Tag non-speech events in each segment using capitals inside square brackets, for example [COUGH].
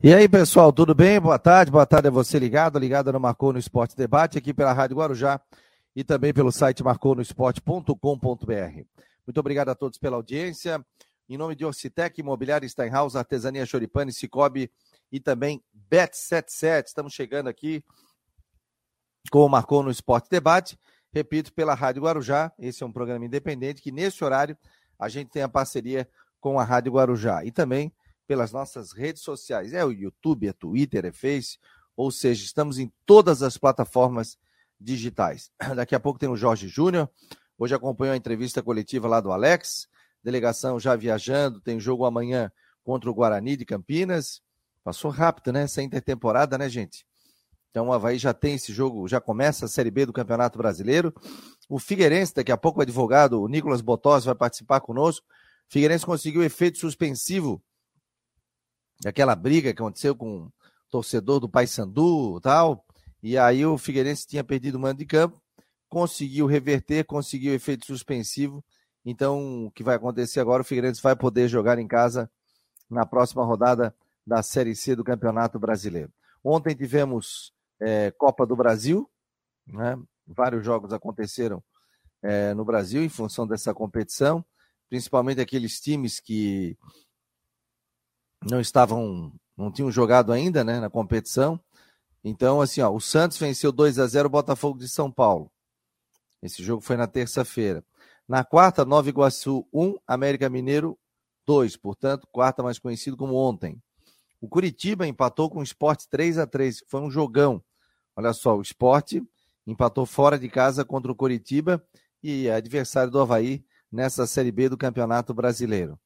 E aí, pessoal, tudo bem? Boa tarde, boa tarde a você ligado, ligado no Marcou no Esporte Debate, aqui pela Rádio Guarujá e também pelo site marconosport.com.br. Muito obrigado a todos pela audiência. Em nome de Orcitec, Imobiliária Steinhaus, Artesania Choripane, Cicobi e também Bet77. Estamos chegando aqui com o Marcou no Esporte Debate. Repito, pela Rádio Guarujá. Esse é um programa independente que, nesse horário, a gente tem a parceria com a Rádio Guarujá. E também pelas nossas redes sociais. É o YouTube, é Twitter, é Face, ou seja, estamos em todas as plataformas digitais. [CLEARS THROAT] Daqui a pouco tem o Jorge Júnior. Hoje acompanhou a entrevista coletiva lá do Alex. Delegação já viajando, tem jogo amanhã contra o Guarani de Campinas. Passou rápido, né? Essa intertemporada, né, gente? Então o Havaí já tem esse jogo, já começa a Série B do Campeonato Brasileiro. O Figueirense, daqui a pouco o advogado o Nicolas Botós vai participar conosco. O Figueirense conseguiu efeito suspensivo aquela briga que aconteceu com o torcedor do Paysandu e tal. E aí o Figueirense tinha perdido o mando de campo, conseguiu reverter, conseguiu efeito suspensivo. Então, o que vai acontecer agora? O Figueirense vai poder jogar em casa na próxima rodada da Série C do Campeonato Brasileiro. Ontem tivemos é, Copa do Brasil, né? vários jogos aconteceram é, no Brasil em função dessa competição, principalmente aqueles times que não estavam, não tinham jogado ainda, né, na competição. Então, assim, ó, o Santos venceu 2 a 0 o Botafogo de São Paulo. Esse jogo foi na terça-feira. Na quarta, Nova Iguaçu 1, América Mineiro 2, portanto, quarta mais conhecido como ontem. O Curitiba empatou com o Sport 3 a 3, foi um jogão. Olha só, o Sport empatou fora de casa contra o Curitiba e é adversário do Havaí nessa Série B do Campeonato Brasileiro.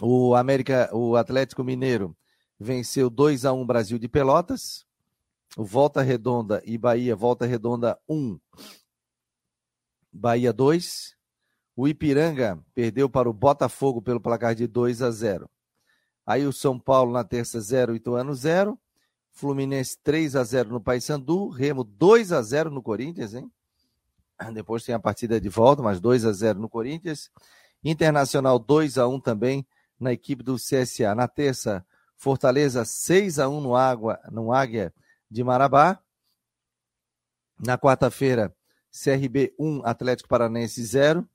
O América, o Atlético Mineiro venceu 2 a 1 Brasil de Pelotas. O Volta Redonda e Bahia, Volta Redonda 1, Bahia 2. O Ipiranga perdeu para o Botafogo pelo placar de 2 a 0. Aí o São Paulo na terça 0, Ituano 0. Fluminense 3 a 0 no Paysandu, Remo 2 a 0 no Corinthians, hein? Depois tem a partida de volta, mas 2 a 0 no Corinthians. Internacional 2 a 1 também na equipe do CSA. Na terça, Fortaleza 6 a 1 no Água, no Águia de Marabá. Na quarta-feira, CRB 1, Atlético Paranense 0.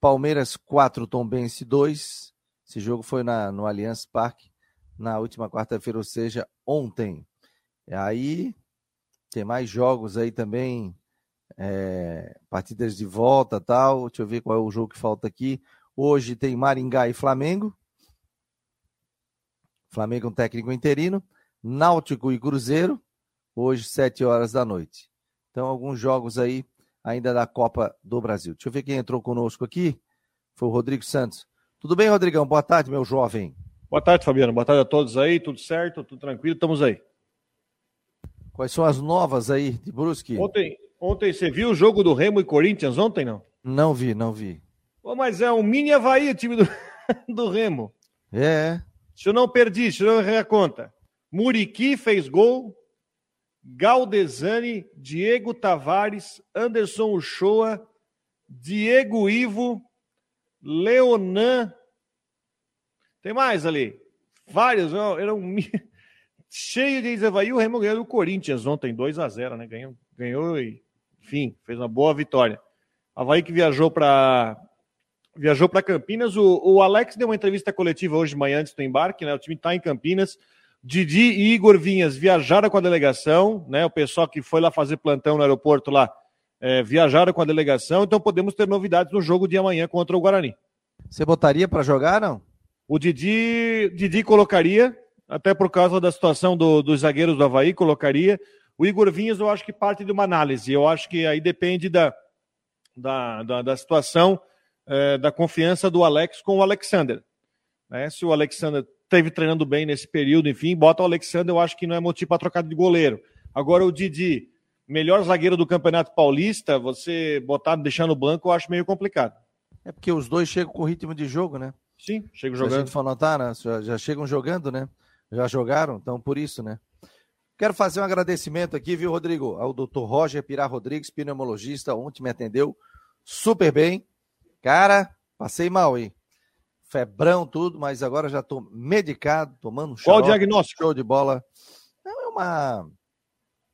Palmeiras 4, Tombense 2. Esse jogo foi na, no Allianz Parque na última quarta-feira, ou seja, ontem. Aí tem mais jogos aí também, é, partidas de volta tal. Deixa eu ver qual é o jogo que falta aqui. Hoje tem Maringá e Flamengo. Flamengo um técnico interino, Náutico e Cruzeiro, hoje, sete horas da noite. Então, alguns jogos aí ainda da Copa do Brasil. Deixa eu ver quem entrou conosco aqui. Foi o Rodrigo Santos. Tudo bem, Rodrigão? Boa tarde, meu jovem. Boa tarde, Fabiano. Boa tarde a todos aí. Tudo certo? Tudo tranquilo? Estamos aí. Quais são as novas aí de Brusque? Ontem, ontem você viu o jogo do Remo e Corinthians ontem, não? Não vi, não vi. Pô, mas é um mini Havaí o time do, [LAUGHS] do Remo. É. Se eu não perdi, se eu não errei a conta. Muriqui fez gol. Galdesani, Diego Tavares, Anderson Uchoa, Diego Ivo, Leonan. Tem mais ali? Vários, eram [LAUGHS] cheio de Evaí. O Remo ganhou do Corinthians ontem, 2 a 0 né? Ganhou, ganhou e, enfim, fez uma boa vitória. Havaí que viajou para viajou para Campinas. O, o, Alex deu uma entrevista coletiva hoje de manhã antes do embarque, né? O time está em Campinas. Didi e Igor Vinhas viajaram com a delegação, né? O pessoal que foi lá fazer plantão no aeroporto lá é, viajaram com a delegação, então podemos ter novidades no jogo de amanhã contra o Guarani. Você botaria para jogar, não? O Didi, Didi colocaria, até por causa da situação do, dos zagueiros do Havaí, colocaria. O Igor Vinhas, eu acho que parte de uma análise. Eu acho que aí depende da, da, da, da situação é, da confiança do Alex com o Alexander. Né? Se o Alexander esteve treinando bem nesse período, enfim, bota o Alexander, eu acho que não é motivo para trocar de goleiro. Agora o Didi, melhor zagueiro do Campeonato Paulista, você botar, deixar no banco, eu acho meio complicado. É porque os dois chegam com ritmo de jogo, né? Sim, chegam jogando. Se a gente for notar, né? Já, já chegam jogando, né? Já jogaram, então por isso, né? Quero fazer um agradecimento aqui, viu, Rodrigo? Ao doutor Roger Pirá Rodrigues, pneumologista, ontem me atendeu super bem. Cara, passei mal, hein? febrão, tudo, mas agora já estou medicado, tomando um Qual o diagnóstico? Show de bola. É uma,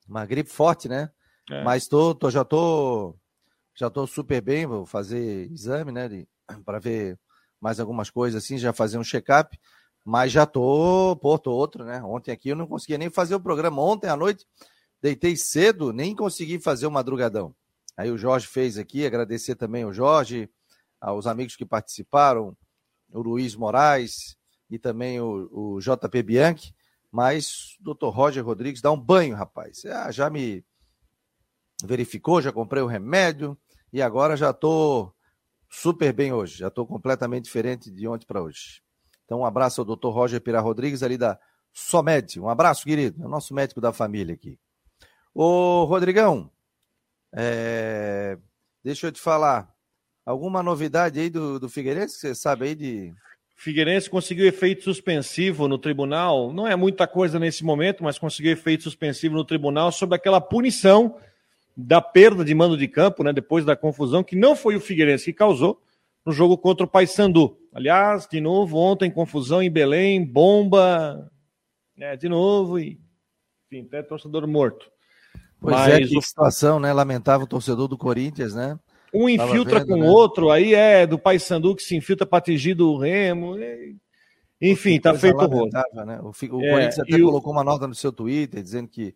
uma gripe forte, né? É. Mas tô, tô, já tô já tô super bem, vou fazer exame, né, [CLEARS THROAT] para ver mais algumas coisas assim, já fazer um check-up, mas já tô, pô, tô outro, né? Ontem aqui eu não conseguia nem fazer o programa. Ontem à noite deitei cedo, nem consegui fazer o madrugadão. Aí o Jorge fez aqui, agradecer também o Jorge, aos amigos que participaram, o Luiz Moraes e também o, o JP Bianchi, mas o doutor Roger Rodrigues dá um banho, rapaz. Ah, já me verificou, já comprei o remédio e agora já estou super bem hoje, já estou completamente diferente de ontem para hoje. Então, um abraço ao doutor Roger Pira Rodrigues, ali da Somed. Um abraço, querido, é o nosso médico da família aqui. Ô, Rodrigão, é... deixa eu te falar, alguma novidade aí do, do Figueirense você sabe aí de. Figueirense conseguiu efeito suspensivo no tribunal. Não é muita coisa nesse momento, mas conseguiu efeito suspensivo no tribunal sobre aquela punição da perda de mando de campo, né, depois da confusão, que não foi o Figueirense que causou no jogo contra o Paysandu. Aliás, de novo, ontem confusão em Belém, bomba, né, de novo, e enfim, até torcedor morto. Pois é, Mas é, que o... situação, né? Lamentável o torcedor do Corinthians, né? Um infiltra vendo, com o né? outro, aí é do Paysandu que se infiltra para atingir do Remo. Enfim, tá feito o rolo. Né? O, o é, Corinthians até colocou o... uma nota no seu Twitter dizendo que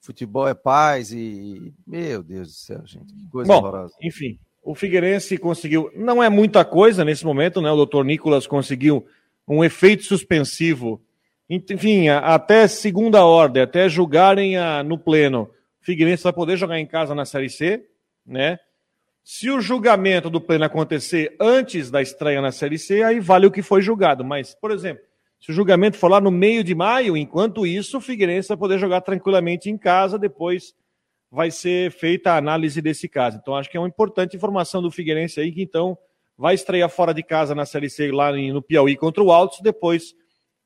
futebol é paz e. Meu Deus do céu, gente. Que coisa Bom, horrorosa. Enfim, o Figueirense conseguiu. Não é muita coisa nesse momento, né? O doutor Nicolas conseguiu um efeito suspensivo. Enfim, até segunda ordem, até julgarem a, no pleno. O Figueirense vai poder jogar em casa na Série C, né? Se o julgamento do pleno acontecer antes da estreia na Série C, aí vale o que foi julgado. Mas, por exemplo, se o julgamento for lá no meio de maio, enquanto isso, o Figueirense vai poder jogar tranquilamente em casa, depois vai ser feita a análise desse caso. Então, acho que é uma importante informação do Figueirense aí, que então vai estrear fora de casa na Série C lá no Piauí contra o Altos, depois,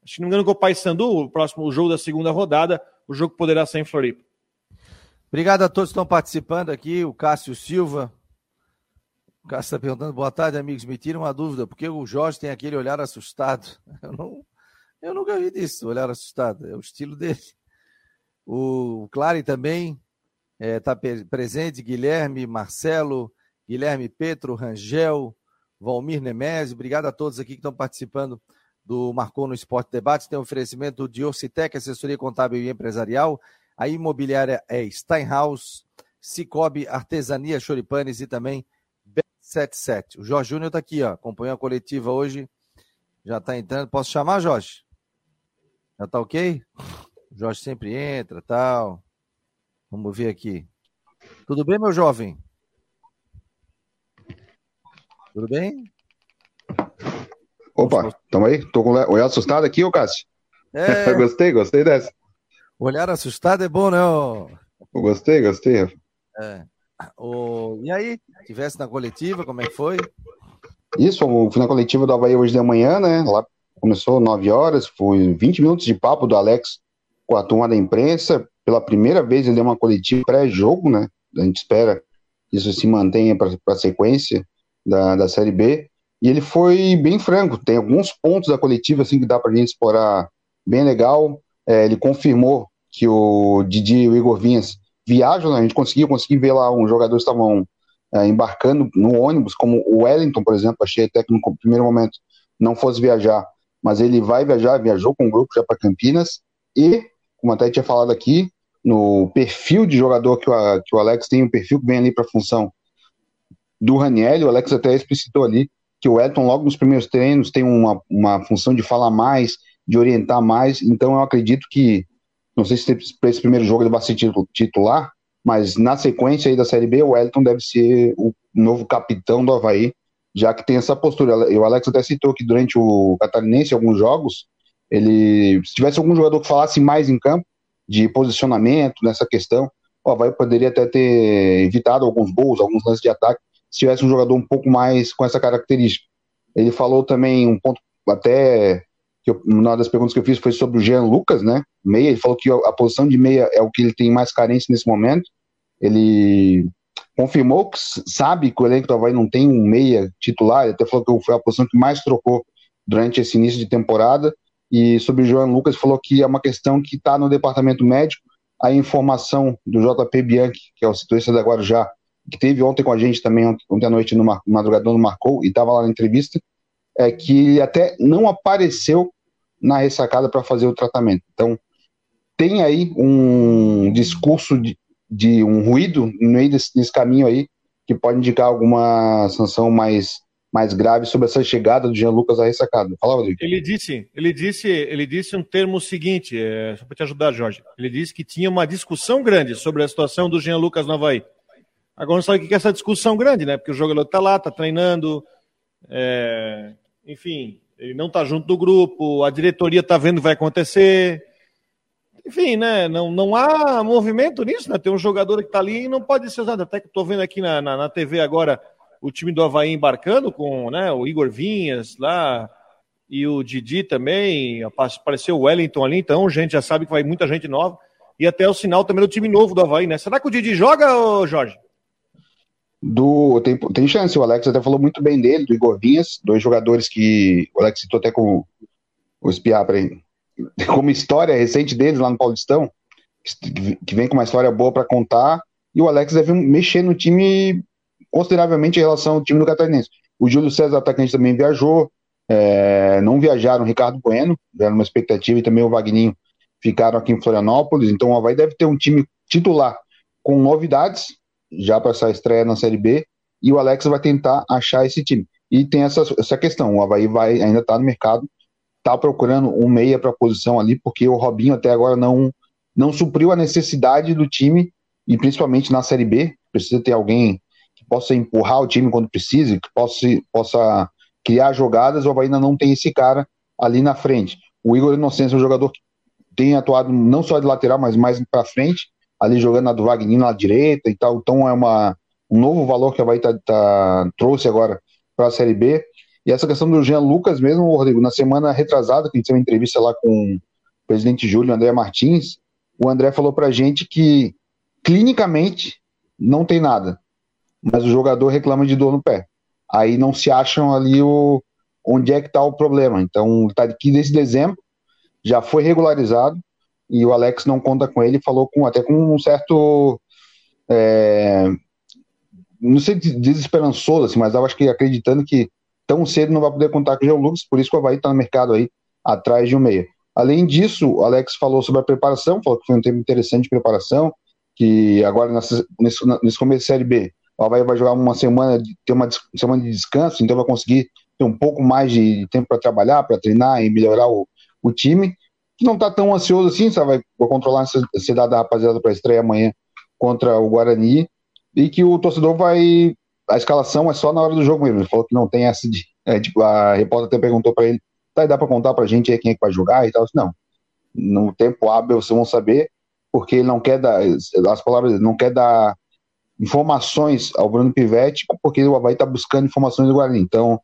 acho que não me engano, com o Paysandu, o próximo jogo da segunda rodada, o jogo poderá ser em Floripa. Obrigado a todos que estão participando aqui, o Cássio Silva, o Cássio está perguntando, boa tarde, amigos. Me tira uma dúvida, porque o Jorge tem aquele olhar assustado. [LAUGHS] Eu, não, eu nunca vi disso, olhar assustado. É o estilo dele. O Clary também está é, presente, Guilherme, Marcelo, Guilherme Petro, Rangel, Valmir Nemésio. Obrigado a todos aqui que estão participando do Marcou no Esporte Debate. Tem um oferecimento de Orcitec, assessoria contábil e empresarial. A imobiliária é Steinhaus, Cicobi, Artesania Choripanes e também 77. O Jorge Júnior está aqui, ó. Acompanhou a coletiva hoje. Já está entrando. Posso chamar, Jorge? Já está ok? O Jorge sempre entra tal. Vamos ver aqui. Tudo bem, meu jovem? Tudo bem? Opa, tamo aí? Tô com o olhar assustado aqui, ô Cássio? É... [LAUGHS] gostei, gostei dessa. Olhar assustado é bom, né? Ô... Gostei, gostei. É. O... E aí, tivesse na coletiva, como é que foi? Isso, fui na coletiva do Havaí hoje de manhã, né? Lá começou 9 horas, foi 20 minutos de papo do Alex com a turma da imprensa. Pela primeira vez ele deu uma coletiva pré-jogo, né? A gente espera que isso se mantenha para a sequência da, da Série B. E ele foi bem franco, tem alguns pontos da coletiva assim que dá para a gente explorar bem legal. É, ele confirmou que o Didi e o Igor Vinhas viajam, né? a gente conseguiu, consegui ver lá uns jogadores estavam é, embarcando no ônibus, como o Wellington, por exemplo, achei até que no primeiro momento não fosse viajar, mas ele vai viajar, viajou com o grupo já para Campinas, e, como até tinha falado aqui, no perfil de jogador que o, que o Alex tem, um perfil que vem ali para a função do Raniel, o Alex até explicitou ali que o Elton, logo nos primeiros treinos, tem uma, uma função de falar mais, de orientar mais, então eu acredito que não sei se para esse primeiro jogo ele vai ser titular, mas na sequência aí da Série B, o Wellington deve ser o novo capitão do Havaí, já que tem essa postura. O Alex até citou que durante o Catarinense, alguns jogos, ele, se tivesse algum jogador que falasse mais em campo, de posicionamento nessa questão, o Havaí poderia até ter evitado alguns gols, alguns lances de ataque, se tivesse um jogador um pouco mais com essa característica. Ele falou também um ponto até que eu, uma das perguntas que eu fiz foi sobre o Jean Lucas, né? Meia, ele falou que a posição de meia é o que ele tem mais carência nesse momento. Ele confirmou que sabe que o elenco do não tem um meia titular, ele até falou que foi a posição que mais trocou durante esse início de temporada. E sobre o João Lucas, falou que é uma questão que está no departamento médico. A informação do JP Bianchi, que é o setorista da Guarujá, que teve ontem com a gente também, ontem à noite, no madrugador, no Marcou, e estava lá na entrevista, é que até não apareceu na ressacada para fazer o tratamento. Então, tem aí um discurso de, de um ruído no meio desse, desse, caminho aí, que pode indicar alguma sanção mais, mais grave sobre essa chegada do Jean Lucas à ressacada. Fala, Rodrigo. Ele disse, ele disse, ele disse um termo seguinte, é, só para te ajudar, Jorge. Ele disse que tinha uma discussão grande sobre a situação do Jean Lucas no Havaí. Agora não sabe o que é essa discussão grande, né? Porque o jogador está lá, está treinando, é, enfim, ele não está junto do grupo, a diretoria está vendo o que vai acontecer. Enfim, né? Não, não há movimento nisso, né? Tem um jogador que está ali e não pode ser usado. Até que estou vendo aqui na, na, na, TV agora o time do Havaí embarcando com né, o Igor Vinhas lá e o Didi também. Apareceu o Wellington ali, então gente já sabe que vai muita gente nova. E até o sinal também do time novo do Havaí, né? Será que o Didi joga, Jorge? Do tem, tem chance, o Alex até falou muito bem dele, do Igor Vinhas, dois jogadores que o Alex citou até com o espiar para [LAUGHS] como história recente deles lá no Paulistão, que vem com uma história boa para contar, e o Alex deve mexer no time consideravelmente em relação ao time do Catarinense. O Júlio César, atacante, também viajou, é, não viajaram. O Ricardo Bueno, era uma expectativa, e também o Vagninho ficaram aqui em Florianópolis, então o Havaí deve ter um time titular com novidades, já para essa estreia na Série B, e o Alex vai tentar achar esse time. E tem essa, essa questão, o Havaí vai, ainda está no mercado, está procurando um meia para a posição ali, porque o Robinho até agora não, não supriu a necessidade do time, e principalmente na Série B, precisa ter alguém que possa empurrar o time quando precisa, que possa, possa criar jogadas, o Havaí ainda não tem esse cara ali na frente. O Igor Inocêncio é um jogador que tem atuado não só de lateral, mas mais para frente, ali jogando na do Wagner na direita e tal. Então é uma, um novo valor que a Bahia tá, tá, trouxe agora para a Série B. E essa questão do Jean Lucas mesmo, Rodrigo, na semana retrasada, que a gente teve uma entrevista lá com o presidente Júlio André Martins, o André falou para gente que clinicamente não tem nada, mas o jogador reclama de dor no pé. Aí não se acham ali o, onde é que está o problema. Então, está aqui desde dezembro, já foi regularizado, e o Alex não conta com ele, falou com até com um certo é, não sei desesperançoso, assim, mas eu acho que acreditando que tão cedo não vai poder contar com o João Lucas, por isso que o Havaí está no mercado aí atrás de um meia. Além disso, o Alex falou sobre a preparação, falou que foi um tempo interessante de preparação, que agora nessa, nesse, nesse começo de Série B, o Havaí vai jogar uma semana, de, ter uma semana de descanso, então vai conseguir ter um pouco mais de tempo para trabalhar, para treinar e melhorar o, o time não está tão ansioso assim, sabe? Vai, controlar a ansiedade da rapaziada para estreia amanhã contra o Guarani e que o torcedor vai. A escalação é só na hora do jogo mesmo. Ele falou que não tem essa de. É, tipo, a repórter até perguntou para ele: tá, dá para contar para gente aí quem é que vai jogar e tal? Não. No tempo hábil vocês vão saber, porque ele não quer dar. As palavras, não quer dar informações ao Bruno Pivetti, porque o Havaí está buscando informações do Guarani. Então,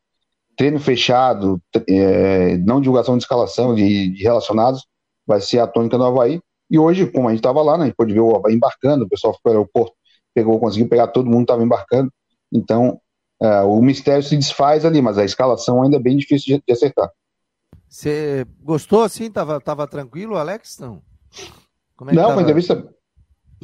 treino fechado, é, não divulgação de escalação de, de, relacionados, vai ser a tônica do Havaí. E hoje, como a gente estava lá, né, a gente pôde ver o Havaí embarcando, o pessoal foi para o aeroporto, pegou, conseguiu pegar todo mundo estava embarcando. Então, é, o mistério se desfaz ali, mas a escalação ainda é bem difícil de, de acertar. Você gostou assim? Tava, tava tranquilo, Alex? Não. Como é não, tava... a entrevista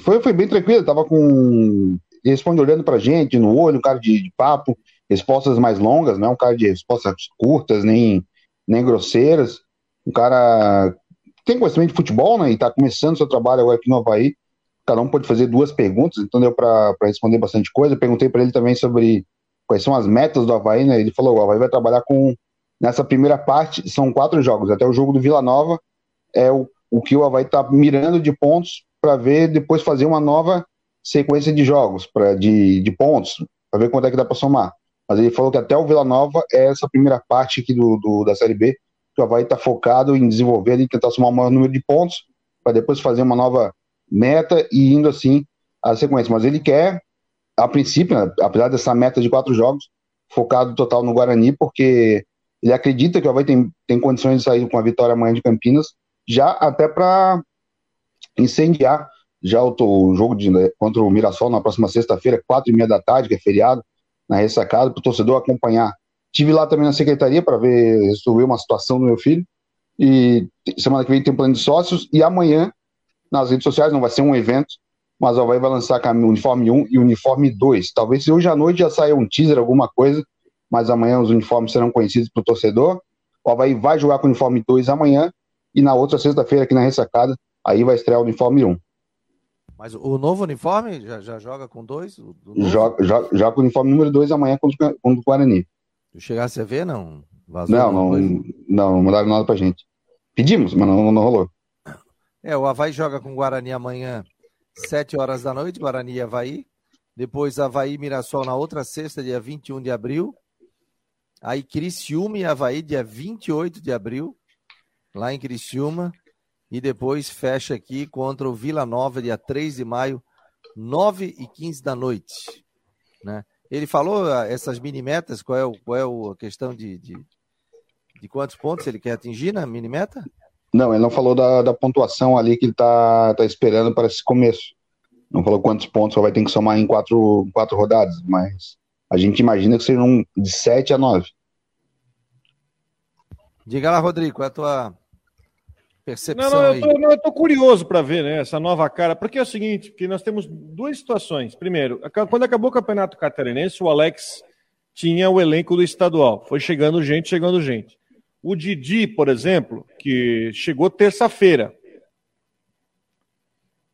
foi, foi bem tranquila, tava com. Responde olhando pra gente, no olho, um cara de, de papo respostas mais longas, não é um cara de respostas curtas, nem, nem grosseiras. Um cara tem conhecimento de futebol, né? E está começando seu trabalho agora aqui no Havaí. Cada um pode fazer duas perguntas, então deu para responder bastante coisa. Perguntei para ele também sobre quais são as metas do Havaí, né? Ele falou: o Havaí vai trabalhar com. Nessa primeira parte, são quatro jogos. Até o jogo do Vila Nova é o, o que o Havaí está mirando de pontos para ver depois fazer uma nova sequência de jogos, pra, de, de pontos, para ver quanto é que dá para somar. Mas ele falou que até o Vila Nova é essa primeira parte aqui do, do da Série B, que o Havaí está focado em desenvolver e tentar somar o maior número de pontos, para depois fazer uma nova meta e indo assim a sequência. Mas ele quer, a princípio, né, apesar dessa meta de quatro jogos, focado total no Guarani, porque ele acredita que o Havaí tem, tem condições de sair com a vitória amanhã de Campinas, já até para incendiar já o, o jogo de, né, contra o Mirassol na próxima sexta-feira, quatro e meia da tarde, que é feriado, na ressacada, para o torcedor acompanhar Tive lá também na secretaria para ver, resolver uma situação do meu filho. E semana que vem tem plano de sócios. E amanhã, nas redes sociais, não vai ser um evento, mas o Havaí vai lançar uniforme 1 e uniforme 2. Talvez hoje à noite já saia um teaser, alguma coisa, mas amanhã os uniformes serão conhecidos para o torcedor. O Havaí vai jogar com o uniforme 2 amanhã. E na outra sexta-feira, aqui na ressacada, aí vai estrear o uniforme 1. Mas o novo uniforme já, já joga com dois? Joga, joga, joga, com o uniforme número 2 amanhã contra, contra o Guarani. Tu chegasse a ver, não? Vazou não, não, não, não mandaram nada pra gente. Pedimos, mas não, não rolou. É, o Havaí joga com o Guarani amanhã, 7 horas da noite, Guarani e Havaí. Depois Havaí e Mirassol na outra sexta, dia 21 de abril. Aí Criciúma e Havaí, dia 28 de abril, lá em Criciúma. E depois fecha aqui contra o Vila Nova, dia 3 de maio, 9 e 15 da noite. Né? Ele falou ah, essas mini metas, qual é, o, qual é a questão de, de, de quantos pontos ele quer atingir na mini meta? Não, ele não falou da, da pontuação ali que ele está tá esperando para esse começo. Não falou quantos pontos só vai ter que somar em quatro, quatro rodadas, mas a gente imagina que sejam de 7 a 9. Diga lá, Rodrigo, qual é a tua percepção não, não, eu tô, não, eu tô curioso para ver né, essa nova cara, porque é o seguinte, que nós temos duas situações. Primeiro, quando acabou o Campeonato Catarinense, o Alex tinha o elenco do estadual. Foi chegando gente, chegando gente. O Didi, por exemplo, que chegou terça-feira.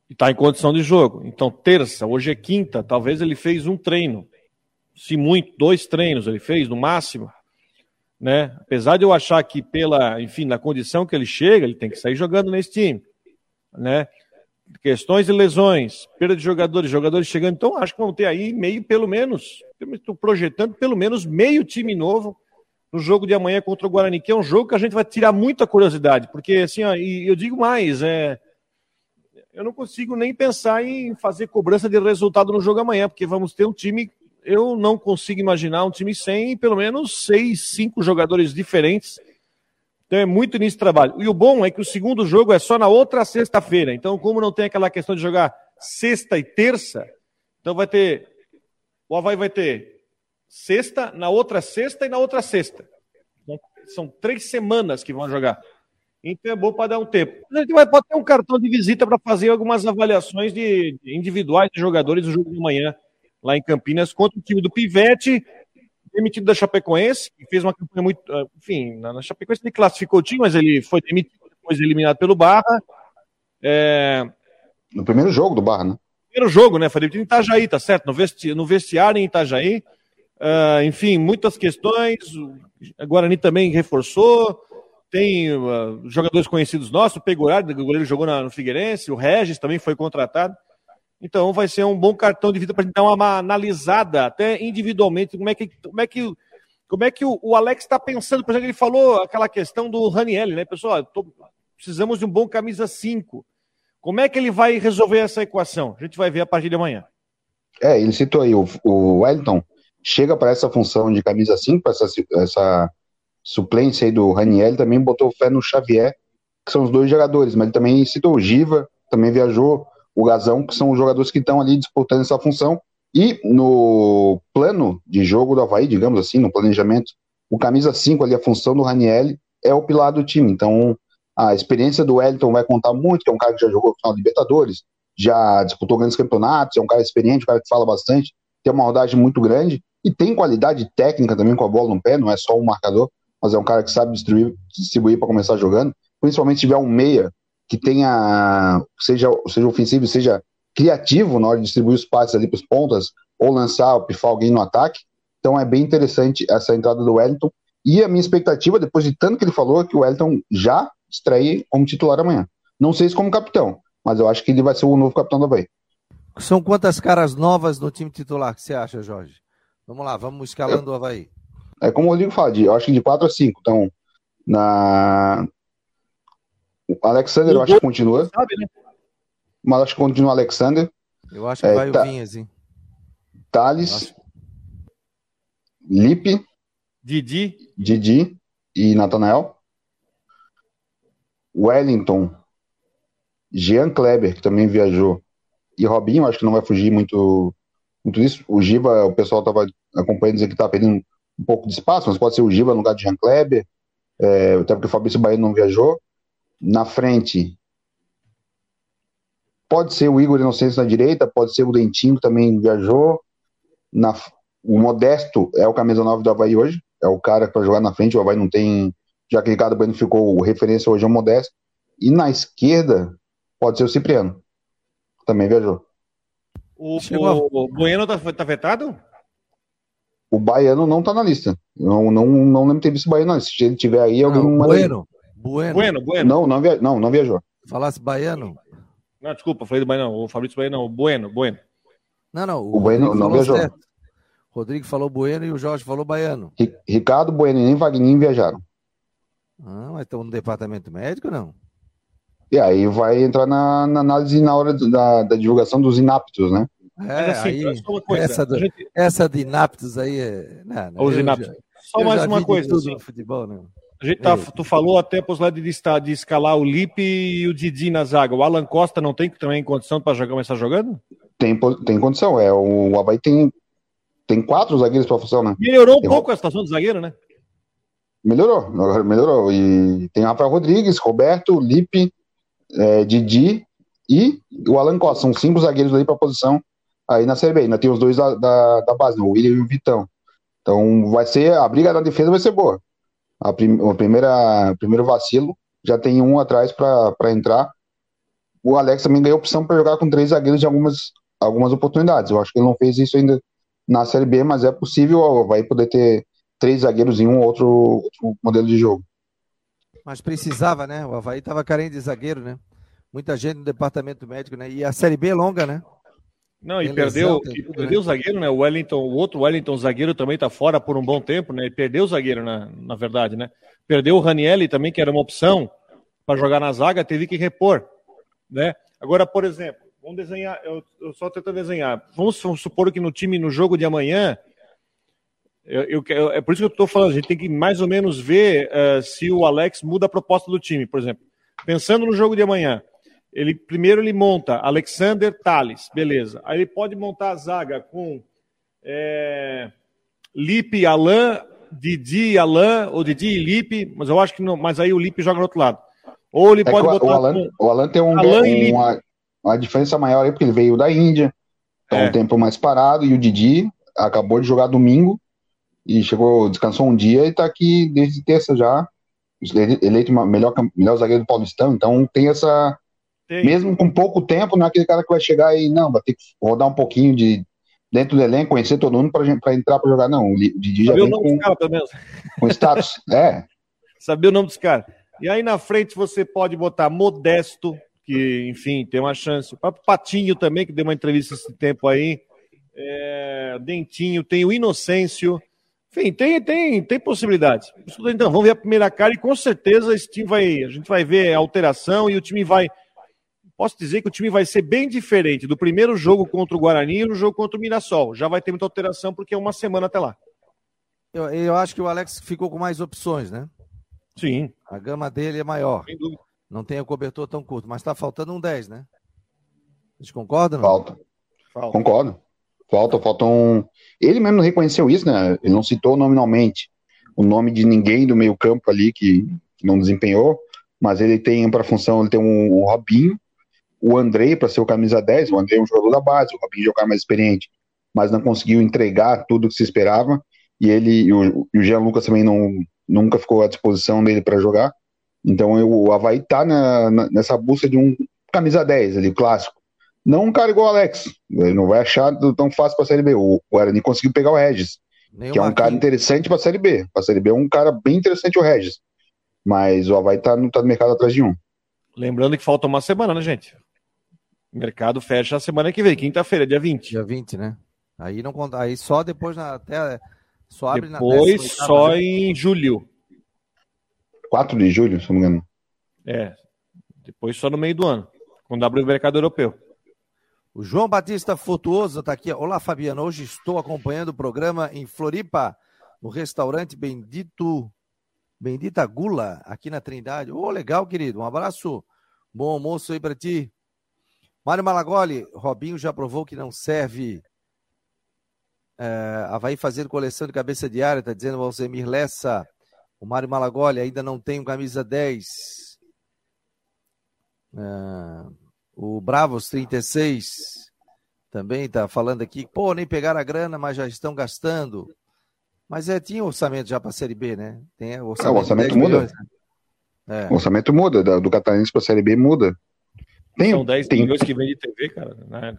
E está em condição de jogo. Então, terça, hoje é quinta, talvez ele fez um treino. Se muito, dois treinos ele fez, no máximo né? Apesar de eu achar que pela, enfim, na condição que ele chega, ele tem que sair jogando nesse time, né? Questões de lesões, perda de jogadores, jogadores chegando, então acho que vão ter aí meio, pelo menos, estou projetando pelo menos meio time novo no jogo de amanhã contra o Guarani, que é um jogo que a gente vai tirar muita curiosidade, porque assim, ó, e eu digo mais, é, eu não consigo nem pensar em fazer cobrança de resultado no jogo amanhã, porque vamos ter um time eu não consigo imaginar um time sem pelo menos seis, cinco jogadores diferentes. Então é muito início de trabalho. E o bom é que o segundo jogo é só na outra sexta-feira. Então, como não tem aquela questão de jogar sexta e terça, então vai ter. O Havaí vai ter sexta, na outra sexta e na outra sexta. Então, são três semanas que vão jogar. Então é bom para dar um tempo. A gente vai pode ter um cartão de visita para fazer algumas avaliações de, de individuais de jogadores do jogo de manhã lá em Campinas, contra o time do Pivete, demitido da Chapecoense, que fez uma campanha muito. Ah, enfim, na Chapecoense ele classificou o time, mas ele foi demitido, depois eliminado pelo Barra. É... No primeiro jogo do Barra, né? Primeiro jogo, né? Foi demitido em Itajaí, tá certo? No, vesti... no vestiário em Itajaí. Uh, enfim, muitas questões. A Guarani também reforçou. Tem uh, jogadores conhecidos nossos, o Pegorari, o goleiro jogou na, no Figueirense, o Regis também foi contratado. Então vai ser um bom cartão de vida para dar uma analisada, até individualmente, como é que, como é que, como é que o, o Alex está pensando. Por exemplo, ele falou aquela questão do Raniel, né? Pessoal, tô, precisamos de um bom camisa 5. Como é que ele vai resolver essa equação? A gente vai ver a partir de amanhã. É, ele citou aí, o, o Wellington chega para essa função de camisa 5, para essa, essa suplência aí do Raniel, também botou fé no Xavier, que são os dois jogadores, mas ele também citou o Giva, também viajou o Gazão, que são os jogadores que estão ali disputando essa função. E no plano de jogo do Havaí, digamos assim, no planejamento, o camisa 5 ali, a função do Raniel, é o pilar do time. Então, a experiência do Wellington vai contar muito, que é um cara que já jogou final Libertadores, já disputou grandes campeonatos, é um cara experiente, um cara que fala bastante, tem uma rodagem muito grande e tem qualidade técnica também com a bola no pé, não é só um marcador, mas é um cara que sabe distribuir, distribuir para começar jogando. Principalmente se tiver um meia que tenha, seja, seja ofensivo, seja criativo na hora de distribuir os passes ali para os pontas, ou lançar, ou pifar alguém no ataque. Então é bem interessante essa entrada do Wellington. E a minha expectativa, depois de tanto que ele falou, é que o Wellington já estreie como titular amanhã. Não sei se como capitão, mas eu acho que ele vai ser o novo capitão do Bahia. São quantas caras novas no time titular que você acha, Jorge? Vamos lá, vamos escalando o Havaí. É como o Rodrigo fala, de, eu acho que de 4 a 5. Então, na, o Alexander, eu acho que continua. Sabe, né? Mas acho que continua o Alexander. Eu acho que é, vai tá... o Vinhas, hein? Thales. Lipe. Didi. Didi e Natanael. Wellington. Jean Kleber, que também viajou. E Robinho, acho que não vai fugir muito, muito disso. O Giba, o pessoal estava acompanhando dizer que tá pedindo um pouco de espaço, mas pode ser o Giba no lugar de Jean Kleber, é, até porque o Fabrício Bahia não viajou. Na frente, pode ser o Igor Inocêncio na direita, pode ser o Dentinho que também viajou. Na, o Modesto é o camisa 9 do Havaí hoje, é o cara para jogar na frente, o Havaí não tem, já que Ricardo Bueno ficou referência hoje ao Modesto. E na esquerda, pode ser o Cipriano, também viajou. O, o, o Bueno tá, tá vetado? O Baiano não tá na lista. Não, não, não lembro de ter visto o Baiano. Se ele tiver aí, alguém não, bueno, bueno. Bueno, bueno. Não, não, via... não, não viajou. Falasse Baiano? Não, desculpa, falei do Baiano. O Fabrício Baiano, não. O Bueno, Bueno. Não, não. O, o Bueno não viajou. Certo. Rodrigo falou Bueno e o Jorge falou Baiano. Ricardo Bueno e nem Wagner viajaram. Ah, mas estão no departamento médico, não? E aí vai entrar na, na análise na hora da, da divulgação dos inaptos, né? É, assim, aí, coisa, essa, do, gente... essa de inaptos aí é. Não, não, Os inaptos. Só mais uma coisa. Assim, futebol, né? A gente tá, tu falou até os lados de, de escalar o Lipe e o Didi na zaga. O Alan Costa não tem também condição para começar jogando? Tem, tem condição. É, o Havaí tem, tem quatro zagueiros para função, né? Melhorou um tem pouco a situação do zagueiro, né? Melhorou, melhorou. E tem Rafael Rodrigues, Roberto, Lipe, é, Didi e o Alan Costa. São cinco zagueiros aí para a posição aí na Série B. Ainda tem os dois da, da, da base, o William e o Vitão. Então vai ser, a briga da defesa vai ser boa. A, prim, a primeira, primeiro vacilo, já tem um atrás para entrar. O Alex também ganhou opção para jogar com três zagueiros de algumas, algumas oportunidades. Eu acho que ele não fez isso ainda na Série B, mas é possível, vai poder ter três zagueiros em um outro, outro modelo de jogo. Mas precisava, né? O Havaí estava carente de zagueiro, né? Muita gente no departamento médico, né? E a Série B é longa, né? Não, e perdeu, e perdeu né? o zagueiro, né? O Wellington, o outro Wellington, zagueiro também está fora por um bom tempo, né? E perdeu o zagueiro, na, na verdade, né? Perdeu o Ranielli também, que era uma opção para jogar na zaga, teve que repor, né? Agora, por exemplo, vamos desenhar, eu, eu só tento desenhar. Vamos supor que no time, no jogo de amanhã, eu, eu, é por isso que eu estou falando, a gente tem que mais ou menos ver uh, se o Alex muda a proposta do time, por exemplo. Pensando no jogo de amanhã, ele primeiro ele monta Alexander Thales, beleza. Aí ele pode montar a zaga com é, Lipe, Alain, Didi, Alain, ou Didi e Lipe, mas eu acho que não, mas aí o Lipe joga no outro lado. Ou ele é pode botar o Alan, o Alan tem um, um uma, uma, diferença maior aí, porque ele veio da Índia, tá é. um tempo mais parado, e o Didi acabou de jogar domingo e chegou, descansou um dia e tá aqui desde terça já, eleito melhor, melhor zagueiro do Paulistão, então tem essa tem. Mesmo com pouco tempo, não é aquele cara que vai chegar e não, vai ter que rodar um pouquinho de dentro do elenco, conhecer todo mundo para entrar para jogar, não. O Didi já vem com, cara, com status. [LAUGHS] é. Sabia o nome dos caras. E aí na frente você pode botar Modesto, que, enfim, tem uma chance. O Patinho também, que deu uma entrevista esse tempo aí. É, Dentinho, tem o Inocêncio. Enfim, tem, tem, tem possibilidades. Então, vamos ver a primeira cara e com certeza esse time vai. A gente vai ver a alteração e o time vai posso dizer que o time vai ser bem diferente do primeiro jogo contra o Guarani e no jogo contra o Mirassol. Já vai ter muita alteração porque é uma semana até lá. Eu, eu acho que o Alex ficou com mais opções, né? Sim. A gama dele é maior. Não tem o cobertor tão curto, mas está faltando um 10, né? Vocês concordam? Falta. falta. Concordo. Falta, falta um. Ele mesmo reconheceu isso, né? Ele não citou nominalmente o nome de ninguém do meio-campo ali que, que, não desempenhou, mas ele tem para função, ele tem um, um Robinho, o Andrei para ser o camisa 10, o Andrei é um jogador da base, o Robinho jogar mais experiente, mas não conseguiu entregar tudo o que se esperava, e ele e o, e o Jean Lucas também não, nunca ficou à disposição dele para jogar. Então eu, o Havaí tá na, na, nessa busca de um camisa 10 ali, clássico. Não um cara igual o Alex, ele não vai achar tão fácil para a Série B. O Guarani conseguiu pegar o Regis, Nem que é um cara interessante para a Série B. Para a Série B é um cara bem interessante o Regis. Mas o Havaí tá, tá no mercado atrás de um. Lembrando que falta uma semana, né, gente? O mercado fecha a semana que vem, quinta-feira, dia 20. Dia 20, né? Aí não conta, aí só depois na até só abre depois na só né? em julho. 4 de julho, se não me engano. É. Depois só no meio do ano, quando abre o mercado europeu. O João Batista Fotuoso está aqui. Olá, Fabiano. Hoje estou acompanhando o programa em Floripa, no restaurante Bendito Bendita Gula, aqui na Trindade. Ô, oh, legal, querido. Um abraço. Bom almoço aí para ti. Mário Malagoli, Robinho já provou que não serve É, Havaí fazendo coleção de cabeça de área, tá dizendo o Alzemir Lessa. O Mário Malagoli ainda não tem camisa 10. É, o Bravos 36 também tá falando aqui, pô, nem pegaram a grana, mas já estão gastando. Mas é, tinha orçamento já para a Série B, né? Tem orçamento, é, o orçamento muda. Milhões, né? é. O orçamento muda, do Catarinense para a Série B muda. Tem, São 10 tem, milhões que vem de TV, cara. Né?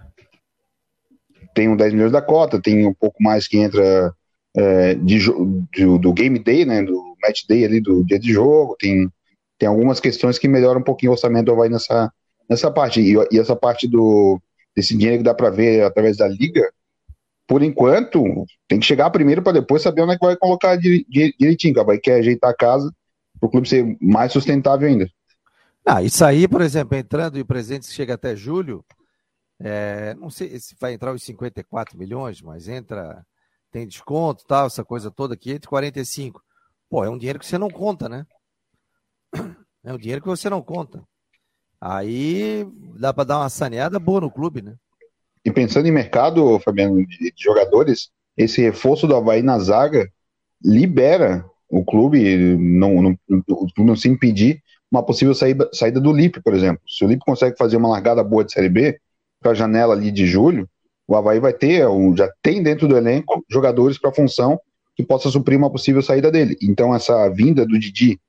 Tem um 10 milhões da cota, tem um pouco mais que entra é, de, do, do, game day, né? Do match day ali, do dia de jogo. Tem, tem algumas questões que melhoram um pouquinho o orçamento do Havaí nessa, nessa parte. E, e essa parte do, desse dinheiro que dá para ver através da liga, por enquanto, tem que chegar primeiro para depois saber onde é que vai colocar direitinho. Havaí quer ajeitar a casa para o clube ser mais sustentável ainda. Ah, isso aí, por exemplo, entrando e o presente chega até julho, é, não sei se vai entrar os 54 milhões, mas entra, tem desconto, tal, essa coisa toda aqui, entre 45. Pô, é um dinheiro que você não conta, né? [CLEARS THROAT] É um dinheiro que você não conta. Aí dá para dar uma saneada boa no clube, né? E pensando em mercado, Fabiano, de jogadores, esse reforço do Havaí na zaga libera o clube, não, não, o clube não se impedir uma possível saída, saída do Lipe, por exemplo. Se o Lipe consegue fazer uma largada boa de Série B, para a janela ali de julho, o Havaí vai ter, já tem dentro do elenco, jogadores para a função que possa suprir uma possível saída dele. Então, essa vinda do Didi,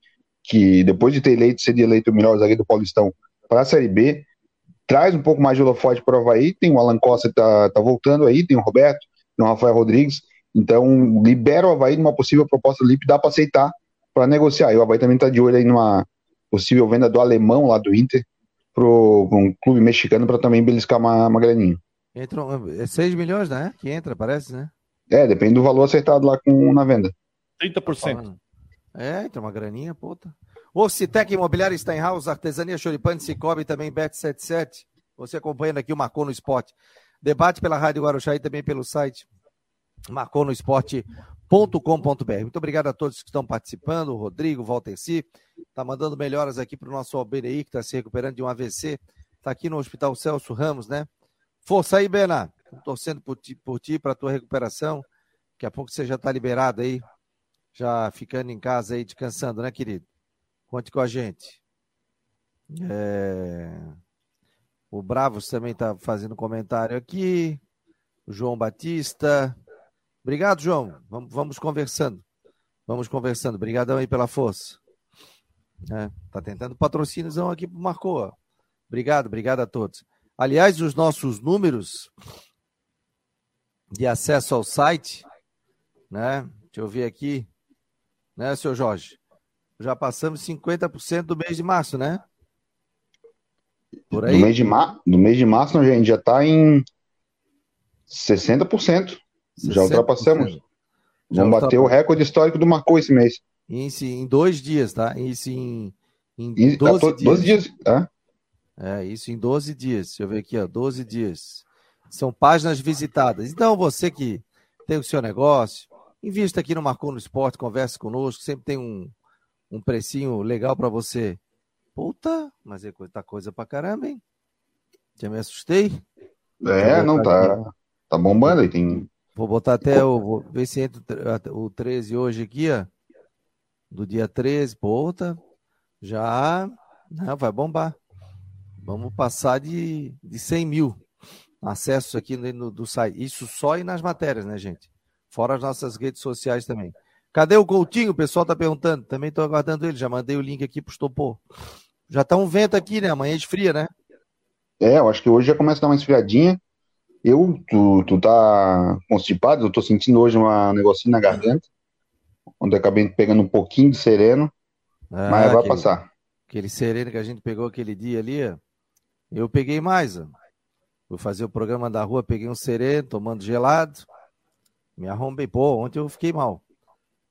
que depois de ter eleito, ser eleito o melhor zagueiro do Paulistão para a Série B, traz um pouco mais de holofote para o Havaí. Tem o Alan Costa que está tá voltando aí, tem o Roberto, tem o Rafael Rodrigues. Então, libera o Havaí numa possível proposta do Lipe, dá para aceitar para negociar. E o Havaí também está de olho aí numa possível venda do alemão lá do Inter para um clube mexicano para também beliscar uma, uma graninha. Entram, é 6 milhões, né? Que entra, parece, né? É, depende do valor acertado lá com, na venda. 30%. É, entra uma graninha, puta. O Citec Imobiliária Steinhaus, Artesania Choripane, Cicobi também Bet77. Você acompanhando aqui o Marcou no Esporte. Debate pela Rádio Guarujá e também pelo site marconosport.com.br. Muito obrigado a todos que estão participando. O Rodrigo, o Valterci, está mandando melhoras aqui para o nosso Albenei, que está se recuperando de um AVC. Está aqui no Hospital Celso Ramos, né? Força aí, Bena. torcendo por ti, por ti para tua recuperação. Daqui a pouco você já está liberado aí, já ficando em casa aí, descansando, né, querido? Conte com a gente. É... O Bravos também está fazendo comentário aqui. O João Batista. Obrigado, João. Vamos, vamos conversando. Vamos conversando. Obrigadão aí pela força. É, tá tentando patrocíniozão aqui pro Marcou. Obrigado, obrigado a todos. Aliás, os nossos números de acesso ao site, né? Deixa eu ver aqui, né, seu Jorge? Já passamos 50% do mês de março, né? Por aí. Do mês de, mar... do mês de março, a gente já está em 60%. 60%. Já ultrapassamos. Já Vamos bater o recorde histórico do Marcou esse mês. Isso em dois dias, tá? Isso em, em 12 dias. 12 dias, tá? É, isso em 12 dias. Deixa eu ver aqui, ó, 12 dias. São páginas visitadas. Então, você que tem o seu negócio, invista aqui no Marcou no Esporte, converse conosco, sempre tem um, um precinho legal para você. Puta, mas é coisa, tá coisa pra caramba, hein? Já me assustei. É, não tá. Tá bombando aí, tem. Vou botar até o. Vou ver se entra o 13 hoje aqui, ó do dia 13, puta, já não, vai bombar. Vamos passar de, de 100 mil acessos aqui no, do site. Isso só e nas matérias, né, gente? Fora as nossas redes sociais também. Cadê o Coutinho? O pessoal tá perguntando. Também estou aguardando ele. Já mandei o link aqui pro Estopor. Já tá um vento aqui, né? Amanhã é esfria, né? É, eu acho que hoje já começa a dar uma esfriadinha. Eu, tu, tu tá constipado, eu tô sentindo hoje um negocinho na garganta onde acabei pegando um pouquinho de sereno, ah, mas vai aquele, passar. Aquele sereno que a gente pegou aquele dia ali, eu peguei mais. Ó. Fui fazer o programa da rua, peguei um sereno, tomando gelado, me arrombei. Pô, ontem eu fiquei mal.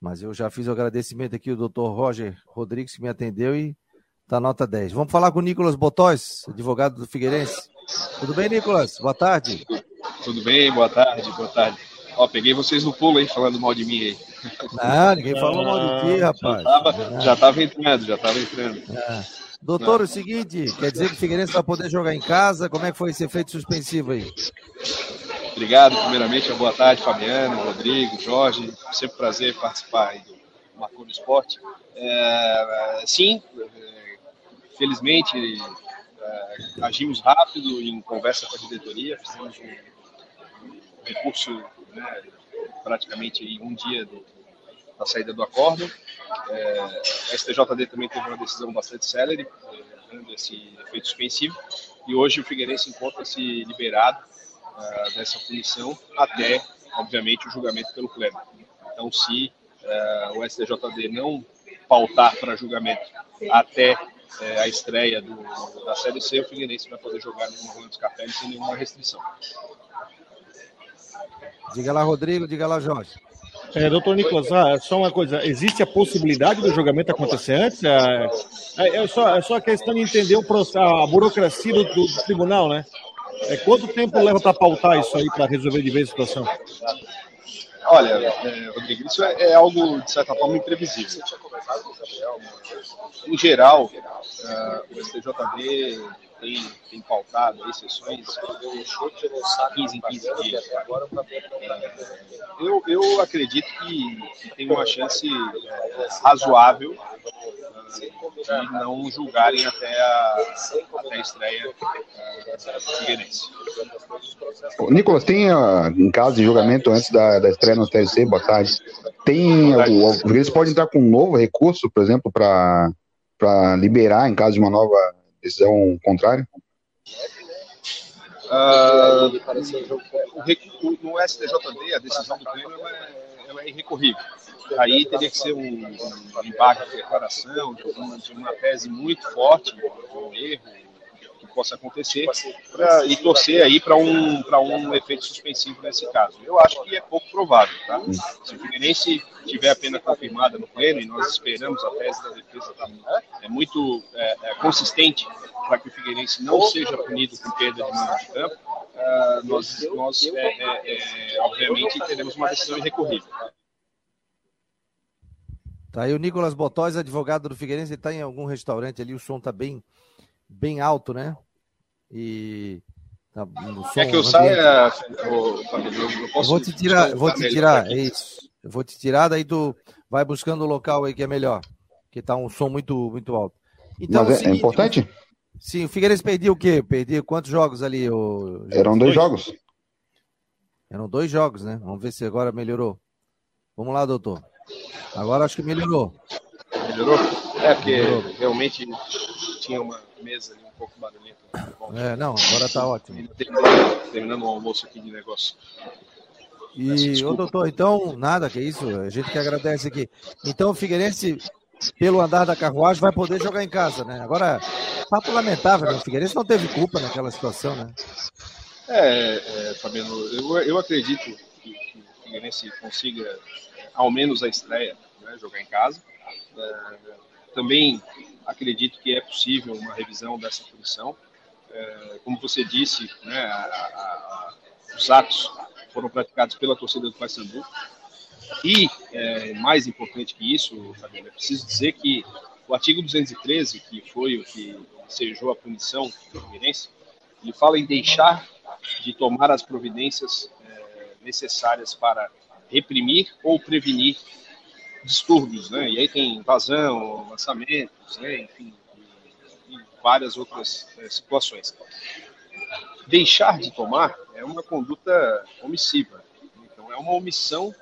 Mas eu já fiz o agradecimento aqui ao doutor Roger Rodrigues, que me atendeu e tá nota 10. Vamos falar com o Nicolas Botóis, advogado do Figueirense. Tudo bem, Nicolas? Boa tarde. Tudo bem, boa tarde, boa tarde. Ó, peguei vocês no pulo aí, falando mal de mim aí. Não, ninguém falou mal de ti, rapaz. Já tava, já tava entrando, já tava entrando. É. Doutor, Não. é o seguinte, quer dizer que o Figueirense vai poder jogar em casa? Como é que foi esse efeito suspensivo aí? Obrigado, primeiramente, uma boa tarde, Fabiano, Rodrigo, Jorge. Sempre prazer participar aí do Marcou no Esporte. É, sim, é, felizmente é, agimos rápido em conversa com a diretoria, fizemos um, recurso né, praticamente em um dia do, da saída do acordo. É, a STJD também teve uma decisão bastante célere, dando esse efeito suspensivo, e hoje o Figueirense encontra-se liberado uh, dessa punição até, obviamente, o julgamento pelo pleno. Então, se uh, o STJD não pautar para julgamento até uh, a estreia do, da Série C, o Figueirense vai poder jogar no Rolando Scarpelli sem nenhuma restrição. Diga lá, Rodrigo, diga lá, Jorge. É, doutor Nicolas, ah, só uma coisa, existe a possibilidade do julgamento acontecer antes? É, é, é só, é só a questão de entender o processo, a burocracia do, do, tribunal, né? É, quanto tempo leva para pautar isso aí, para resolver de vez a situação? Olha, é, Rodrigo, isso é, é, algo, de certa forma, imprevisível. Em geral, uh, o STJD tem, tem pautado aí sessões 15 em 15 dias. Eu, eu acredito que, que tem uma chance é, razoável de não julgarem até a, até a estreia do Figueirense. Nicolas, tem uh, em caso de julgamento antes da, da estreia no TLC, boa tarde, tem, o, o Figueirense pode entrar com um novo recurso, por exemplo, para liberar em caso de uma nova decisão contrária? Uh, no STJD, a decisão do pleno é, ela é irrecorrível. Aí teria que ser um, um embargo de declaração, de uma, de uma tese muito forte, um erro, possa acontecer pra, e torcer aí para um, um efeito suspensivo nesse caso. Eu acho que é pouco provável. Tá? Se o Fluminense tiver a pena confirmada no pleno, e nós esperamos, a tese da defesa tá, é muito é, é consistente para que o Figueirense não seja punido com perda de mando de campo, uh, nós, nós é, é, é, obviamente, teremos uma decisão irrecorrível. Tá aí o Nicolas Botóis, advogado do Figueirense, ele está em algum restaurante ali, o som está bem bem alto, né? E tá, som, que eu saia, eu, eu posso vou te tirar, vou te tirar, é isso. Eu vou te tirar, daí tu vai buscando o local aí que é melhor, que tá um som muito muito alto. Então, Mas é, é seguinte, é importante? Sim, o Figueirense perdeu o quê? Perdeu quantos jogos ali? O... Eram dois, dois jogos. Eram dois jogos, né? Vamos ver se agora melhorou. Vamos lá, doutor. Agora acho que melhorou. Melhorou? É, porque melhorou. realmente tinha uma mesa ali um pouco barulhenta. É, não, agora tá ótimo. Terminando o almoço aqui de negócio. E, ô doutor, então, nada, que isso, a gente que agradece aqui. Então o Figueirense, pelo andar da carruagem, vai poder jogar em casa, né? Agora, papo lamentável, né? O Figueirense não teve culpa naquela situação, né? É, é Fabiano, eu, eu acredito que, que o Figueirense consiga, ao menos a estreia, né, jogar em casa. É, também acredito que é possível uma revisão dessa punição. É, como você disse, né, a, a, os atos foram praticados pela torcida do Paysandu. E, é, mais importante que isso, Fabiano, é preciso dizer que o artigo 213, que foi o que sejou a punição do Fluminense, ele fala em deixar de tomar as providências é, necessárias para reprimir ou prevenir distúrbios, né? E aí tem invasão, lançamentos, né? enfim, e, várias outras é, situações. Deixar de tomar é uma conduta omissiva. Então é uma omissão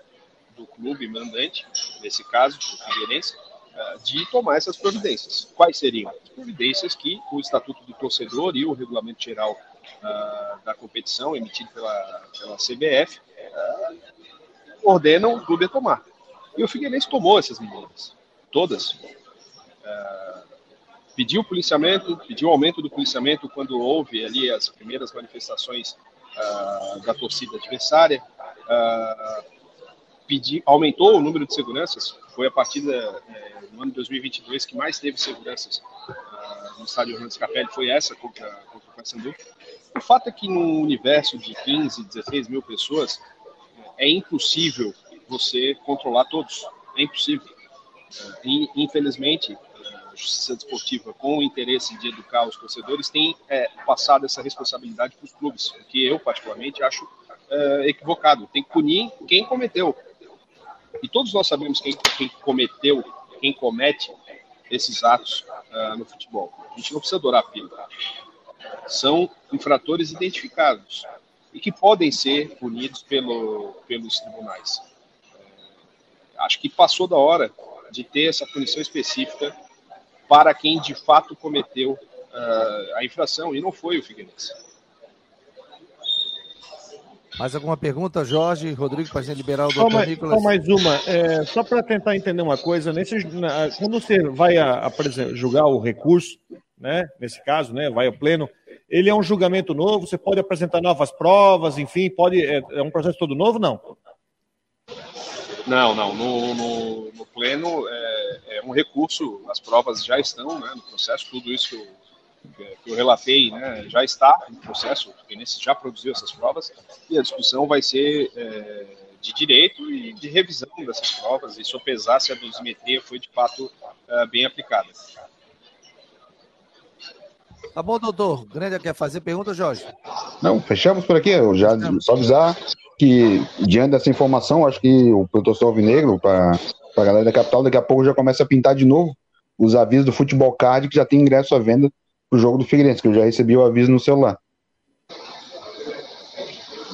do clube mandante, nesse caso, do Figueirense, é, de tomar essas providências. Quais seriam? As providências que o Estatuto do Torcedor e o Regulamento Geral uh, da competição, emitido pela, pela CBF, uh, ordenam o clube a tomar. E o Figueirense tomou essas medidas, todas. Uh, pediu policiamento, pediu aumento do policiamento quando houve ali as primeiras manifestações uh, da torcida adversária. Uh, pedi, aumentou o número de seguranças. Foi a partida eh, no ano de 2022 que mais teve seguranças no estádio Orlando Capelli, foi essa contra, contra o Paysandu. O fato é que no universo de 15, 16 mil pessoas, é impossível você controlar todos. É impossível. E, infelizmente, a Justiça Desportiva, com o interesse de educar os torcedores, tem é, passado essa responsabilidade para os clubes, o que eu, particularmente, acho uh, equivocado. Tem que punir quem cometeu. E todos nós sabemos quem, quem cometeu, quem comete esses atos uh, no futebol. A gente não precisa adorar filho. São infratores identificados e que podem ser punidos pelo, pelos tribunais. Acho que passou da hora de ter essa punição específica para quem de fato cometeu uh, a infração, e não foi o Figueirense. Mais alguma pergunta, Jorge? Rodrigo, para a gente liberar o doutor só Nicolas? Só mais uma. É, só para tentar entender uma coisa, nesse, na, quando você vai a, a, julgar o recurso, né, nesse caso, né, vai ao pleno, ele é um julgamento novo, você pode apresentar novas provas, enfim, pode é, é um processo todo novo, não? Não, não. No, no, no pleno é, é, um recurso, as provas já estão né, no processo, tudo isso que eu que eu relatei né, já está em processo, o Fluminense já produziu essas provas, e a discussão vai ser é, de direito e de revisão dessas provas, e sopesar se a dosimetria foi de fato é, bem aplicada. Tá bom, doutor. Grande quer fazer pergunta, Jorge? Não, fechamos por aqui. Eu já só avisar que, diante dessa informação, acho que o professor Alvinegro, para a galera da capital, daqui a pouco já começa a pintar de novo os avisos do Futebol Card, que já tem ingresso à venda o jogo do Figueirense, que eu já recebi o aviso no celular.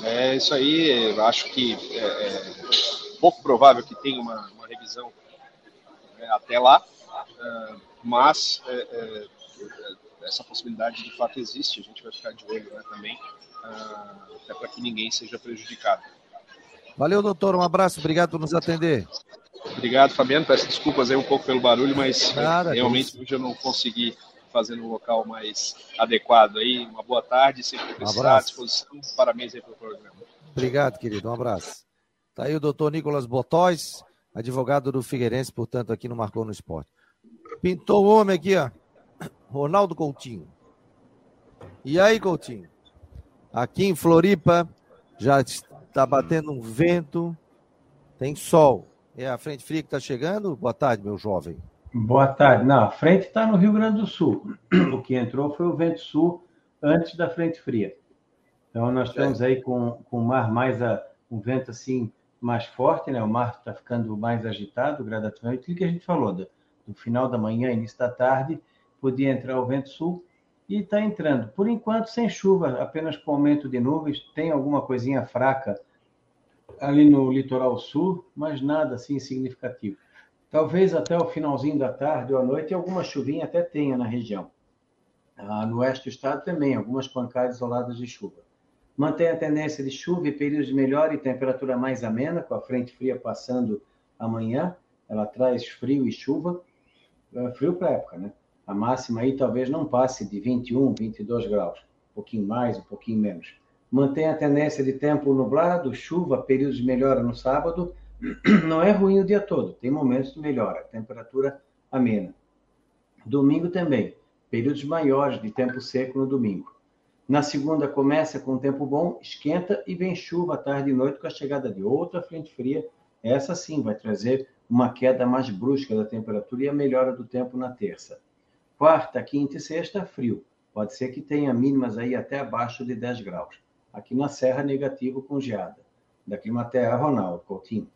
É isso aí, acho que é, é pouco provável que tenha uma, uma revisão né, até lá, é, mas é, é, essa possibilidade de fato existe, a gente vai ficar de olho né, também, até para que ninguém seja prejudicado. Valeu, doutor, um abraço, obrigado por nos atender. Obrigado, Fabiano, peço desculpas aí um pouco pelo barulho, mas realmente hoje eu não consegui fazer no local mais adequado aí. Uma boa tarde, sempre um à disposição. Parabéns aí pelo programa. Obrigado, querido. Um abraço. Tá aí o doutor Nicolas Botóis, advogado do Figueirense, portanto, aqui no Marcou no Esporte. Pintou o homem aqui, ó. Ronaldo Coutinho. E aí, Coutinho? Aqui em Floripa já está batendo um vento, tem sol. É a frente fria que está chegando? Boa tarde, meu jovem. Boa tarde. Não, a frente está no Rio Grande do Sul. [CLEARS THROAT] O que entrou foi o vento sul antes da frente fria. Então nós estamos aí com, com o mar mais a, um vento assim mais forte, né? O mar está ficando mais agitado gradativamente. O que a gente falou do, do final da manhã, início da tarde, podia entrar o vento sul e está entrando. Por enquanto sem chuva, apenas com aumento de nuvens. Tem alguma coisinha fraca ali no litoral sul, mas nada assim significativo. Talvez até o finalzinho da tarde ou à noite alguma chuvinha até tenha na região. Ah, no oeste do estado também, algumas pancadas isoladas de chuva. Mantém a tendência de chuva e períodos de melhor e temperatura mais amena, com a frente fria passando amanhã. Ela traz frio e chuva. É frio para a época, né? A máxima aí talvez não passe de 21, 22 graus. Um pouquinho mais, um pouquinho menos. Mantém a tendência de tempo nublado, chuva, períodos de melhora no sábado [CLEARS THROAT] não é ruim o dia todo, tem momentos de melhora, temperatura amena. Domingo também, períodos maiores de tempo seco no domingo. Na segunda começa com tempo bom, esquenta e vem chuva tarde e noite com a chegada de outra frente fria. Essa sim vai trazer uma queda mais brusca da temperatura e a melhora do tempo na terça. Quarta, quinta e sexta, frio. Pode ser que tenha mínimas aí até abaixo de 10 graus. Aqui na Serra, negativo com geada. Da Climaterra, Ronaldo Coutinho.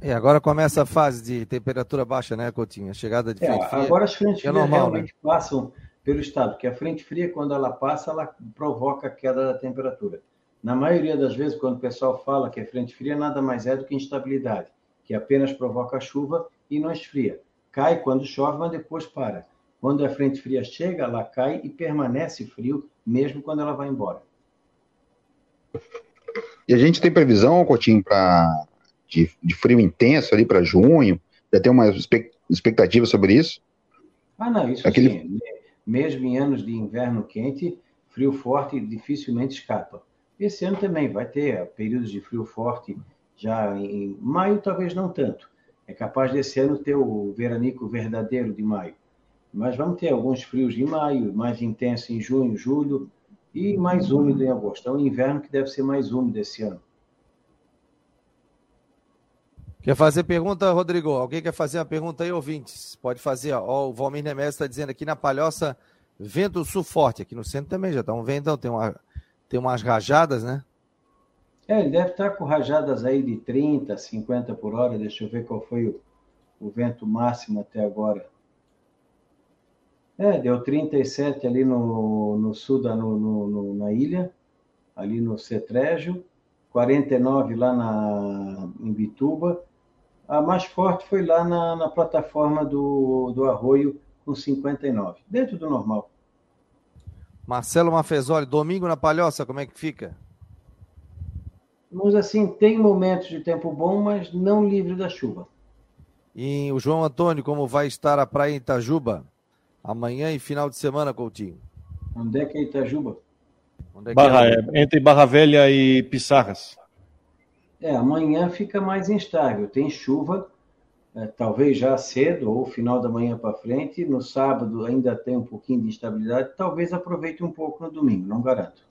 É, agora começa a fase de temperatura baixa, né, Coutinho? A chegada de frente é, fria. Agora as frentes é frias normal, realmente né? passam pelo estado, porque a frente fria, quando ela passa, ela provoca a queda da temperatura. Na maioria das vezes, quando o pessoal fala que é frente fria, nada mais é do que instabilidade, que apenas provoca chuva e não esfria. Cai quando chove, mas depois para. Quando a frente fria chega, ela cai e permanece frio, mesmo quando ela vai embora. E a gente tem previsão, Coutinho, para de, de frio intenso ali para junho? Já tem uma expectativa sobre isso? Ah, não, isso Aquele... sim. Mesmo em anos de inverno quente, frio forte dificilmente escapa. Esse ano também vai ter períodos de frio forte já em maio, talvez não tanto. É capaz desse ano ter o veranico verdadeiro de maio. Mas vamos ter alguns frios em maio, mais intenso em junho, julho e mais úmido em agosto. É um inverno que deve ser mais úmido esse ano. Quer fazer pergunta, Rodrigo? Alguém quer fazer uma pergunta aí, ouvintes? Pode fazer. Ó, o Valmir Nemes está dizendo aqui na Palhoça, vento sul forte. Aqui no centro também já está um ventão, tem, uma, tem umas rajadas, né? É, ele deve estar com rajadas aí de 30, 50 por hora. Deixa eu ver qual foi o, o vento máximo até agora. É, deu 37 ali no, no sul da no, no, na ilha, ali no Cetrégio, 49 lá na, em Bituba. A mais forte foi lá na, na plataforma do, do Arroio, com 59, dentro do normal. Marcelo Mafezoli, domingo na Palhoça, como é que fica? Mas assim, tem momentos de tempo bom, mas não livre da chuva. E o João Antônio, como vai estar a praia em Itajuba? Amanhã e final de semana, Coutinho. Onde é que é Itajuba? É Barra, é? É, entre Barra Velha e Pissarras. É, amanhã fica mais instável. Tem chuva, é, talvez já cedo ou final da manhã para frente. No sábado ainda tem um pouquinho de instabilidade. Talvez aproveite um pouco no domingo, não garanto.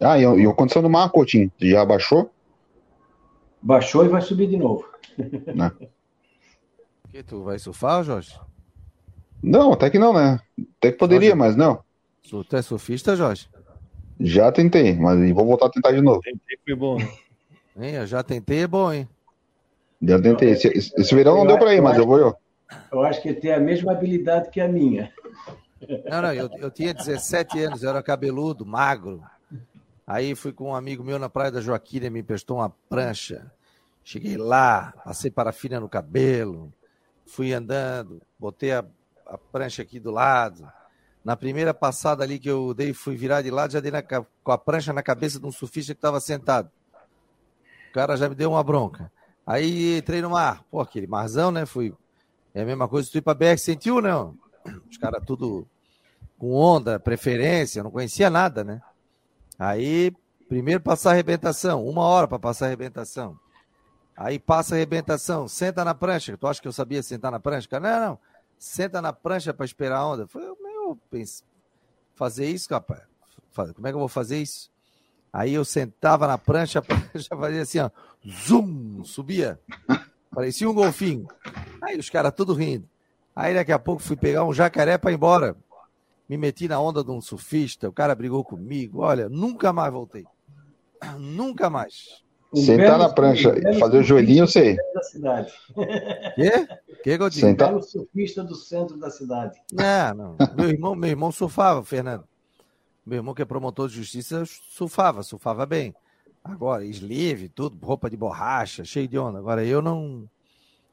Ah, e, e a condição do mar, Coutinho? Já baixou? Baixou e vai subir de novo. Né? que tu vai surfar, Jorge? Não, até que não, né? Até que poderia, Jorge, mas não. Tu é surfista, Jorge? Já tentei, mas vou voltar a tentar de novo. Tentei, foi bom. Hein, eu já tentei, é bom, hein? Já tentei. Esse, esse verão não deu pra ir, mas eu vou eu. Eu acho que ele tem a mesma habilidade que a minha. Não, não, eu, eu tinha 17 anos, eu era cabeludo, magro. Aí fui com um amigo meu na praia da Joaquina, me emprestou uma prancha. Cheguei lá, passei parafina no cabelo, fui andando, botei a a prancha aqui do lado. Na primeira passada ali que eu dei, fui virar de lado, já dei na, com a prancha na cabeça de um surfista que estava sentado. O cara já me deu uma bronca. Aí entrei no mar. Pô, aquele marzão, né? Fui. É a mesma coisa tu ir pra BR, sentiu, não? Os caras tudo com onda, preferência, não conhecia nada, né? Aí, primeiro passar a arrebentação, uma hora para passar a arrebentação. Aí passa a arrebentação, senta na prancha. Tu acha que eu sabia sentar na prancha? Não, não senta na prancha para esperar a onda. Falei, meu, pense, fazer isso, rapaz? Como é que eu vou fazer isso? Aí eu sentava na prancha, [LAUGHS] prancha fazia assim, ó, zoom, subia. Parecia um golfinho. Aí os caras tudo rindo. Aí daqui a pouco fui pegar um jacaré para ir embora. Me meti na onda de um surfista, o cara brigou comigo. Olha, nunca mais voltei. [CLEARS THROAT] Nunca mais. Sentar na prancha e fazer o joelhinho, eu sei. Da cidade. Quê? Que, Godinho? Sentar... o surfista do centro da cidade. Não, não. Meu irmão, meu irmão surfava, Fernando. Meu irmão, que é promotor de justiça, surfava, surfava bem. Agora, sleeve, tudo, roupa de borracha, cheio de onda. Agora, eu não.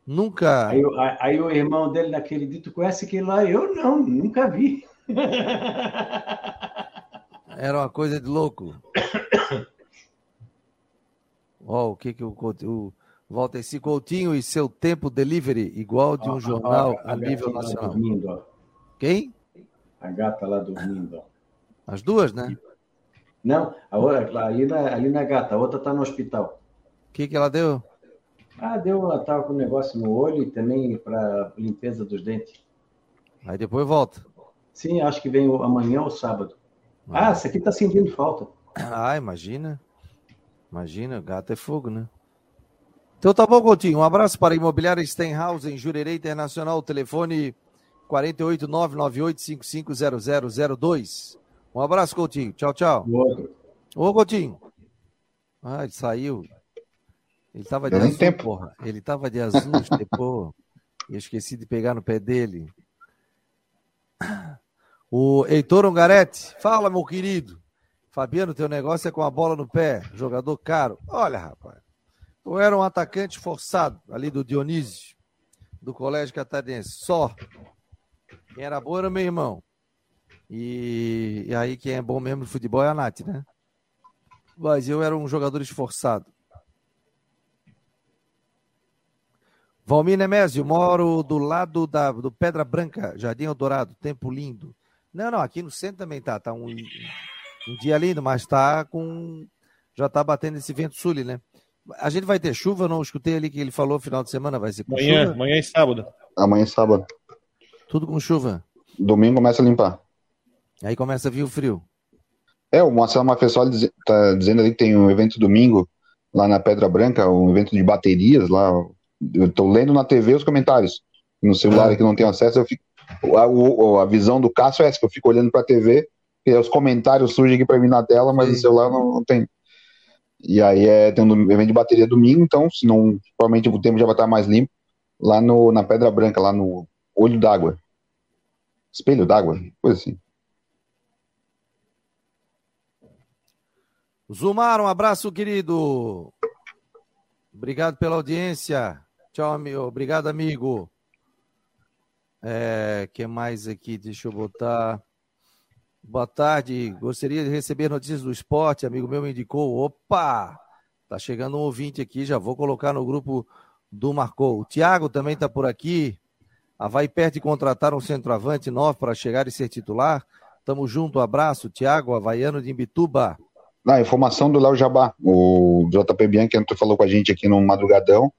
Nunca. Aí, aí, aí o irmão dele, naquele dito, conhece aquele lá? Eu não, nunca vi. Era uma coisa de louco. [COUGHS] Ó, oh, o que que o, o Valteci Coutinho e seu tempo delivery igual de um jornal a, a, a nível nacional. Dormindo, Quem? A gata lá dormindo. Ó. As duas, né? Não, a outra, ali, na, ali na gata, a outra tá no hospital. O que que ela deu? Ah, deu, ela tava com um negócio no olho e também para limpeza dos dentes. Aí depois volta. Sim, acho que vem amanhã ou sábado. Ah, ah essa aqui tá sentindo falta. Ah, imagina. Imagina, gato é fogo, né? Então tá bom, Coutinho. Um abraço para a Imobiliária Stenhouse em Jurerê Internacional. Telefone 48998550002. Um abraço, Coutinho. Tchau, tchau. Ô, Coutinho. Ah, ele saiu. Ele tava de azul, tempo. porra. Ele tava de azul, [LAUGHS] depois. Eu esqueci de pegar no pé dele. O Heitor Ungarete. Fala, meu querido. Fabiano, teu negócio é com a bola no pé, jogador caro. Olha, rapaz, eu era um atacante forçado ali do Dionísio, do Colégio Catarinense, só. Quem era bom era meu irmão. E, e aí quem é bom mesmo no futebol é a Nath, né? Mas eu era um jogador esforçado. Valmir Nemésio, moro do lado da, do Pedra Branca, Jardim Eldorado, tempo lindo. Não, não, aqui no centro também tá, tá um, um dia lindo, mas tá com. Já tá batendo esse vento sul, né? A gente vai ter chuva, não escutei ali que ele falou final de semana, vai ser com amanhã, chuva? Amanhã e sábado. Amanhã e sábado. Tudo com chuva. Domingo começa a limpar. Aí começa a vir o frio. É, o Marcelo Mafessoli tá dizendo ali que tem um evento domingo lá na Pedra Branca, um evento de baterias lá. Eu tô lendo na TV os comentários. No celular ah. que não tem acesso, eu fico. A, a, a visão do Cássio é essa, que eu fico olhando pra TV os comentários surgem aqui para mim na tela, mas o celular não, não, tem. E aí é, tem um evento de bateria domingo, então, se não, provavelmente o tempo já vai estar mais limpo, lá no, na Pedra Branca, lá no Olho d'Água. Espelho d'Água, coisa assim. Zumar, um abraço, querido. Obrigado pela audiência. Tchau, amigo. Obrigado, amigo. É, que mais aqui? Deixa eu botar. Boa tarde. Gostaria de receber notícias do esporte. Amigo meu me indicou. Opa! Tá chegando um ouvinte aqui. Já vou colocar no grupo do Marcou. O Thiago também está por aqui. A vai perto de contratar um centroavante novo para chegar e ser titular. Tamo junto. Abraço. Thiago, Havaiano de Imbituba. Na informação do Léo Jabá, o JP Bianchi entrou, falou com a gente aqui no madrugadão.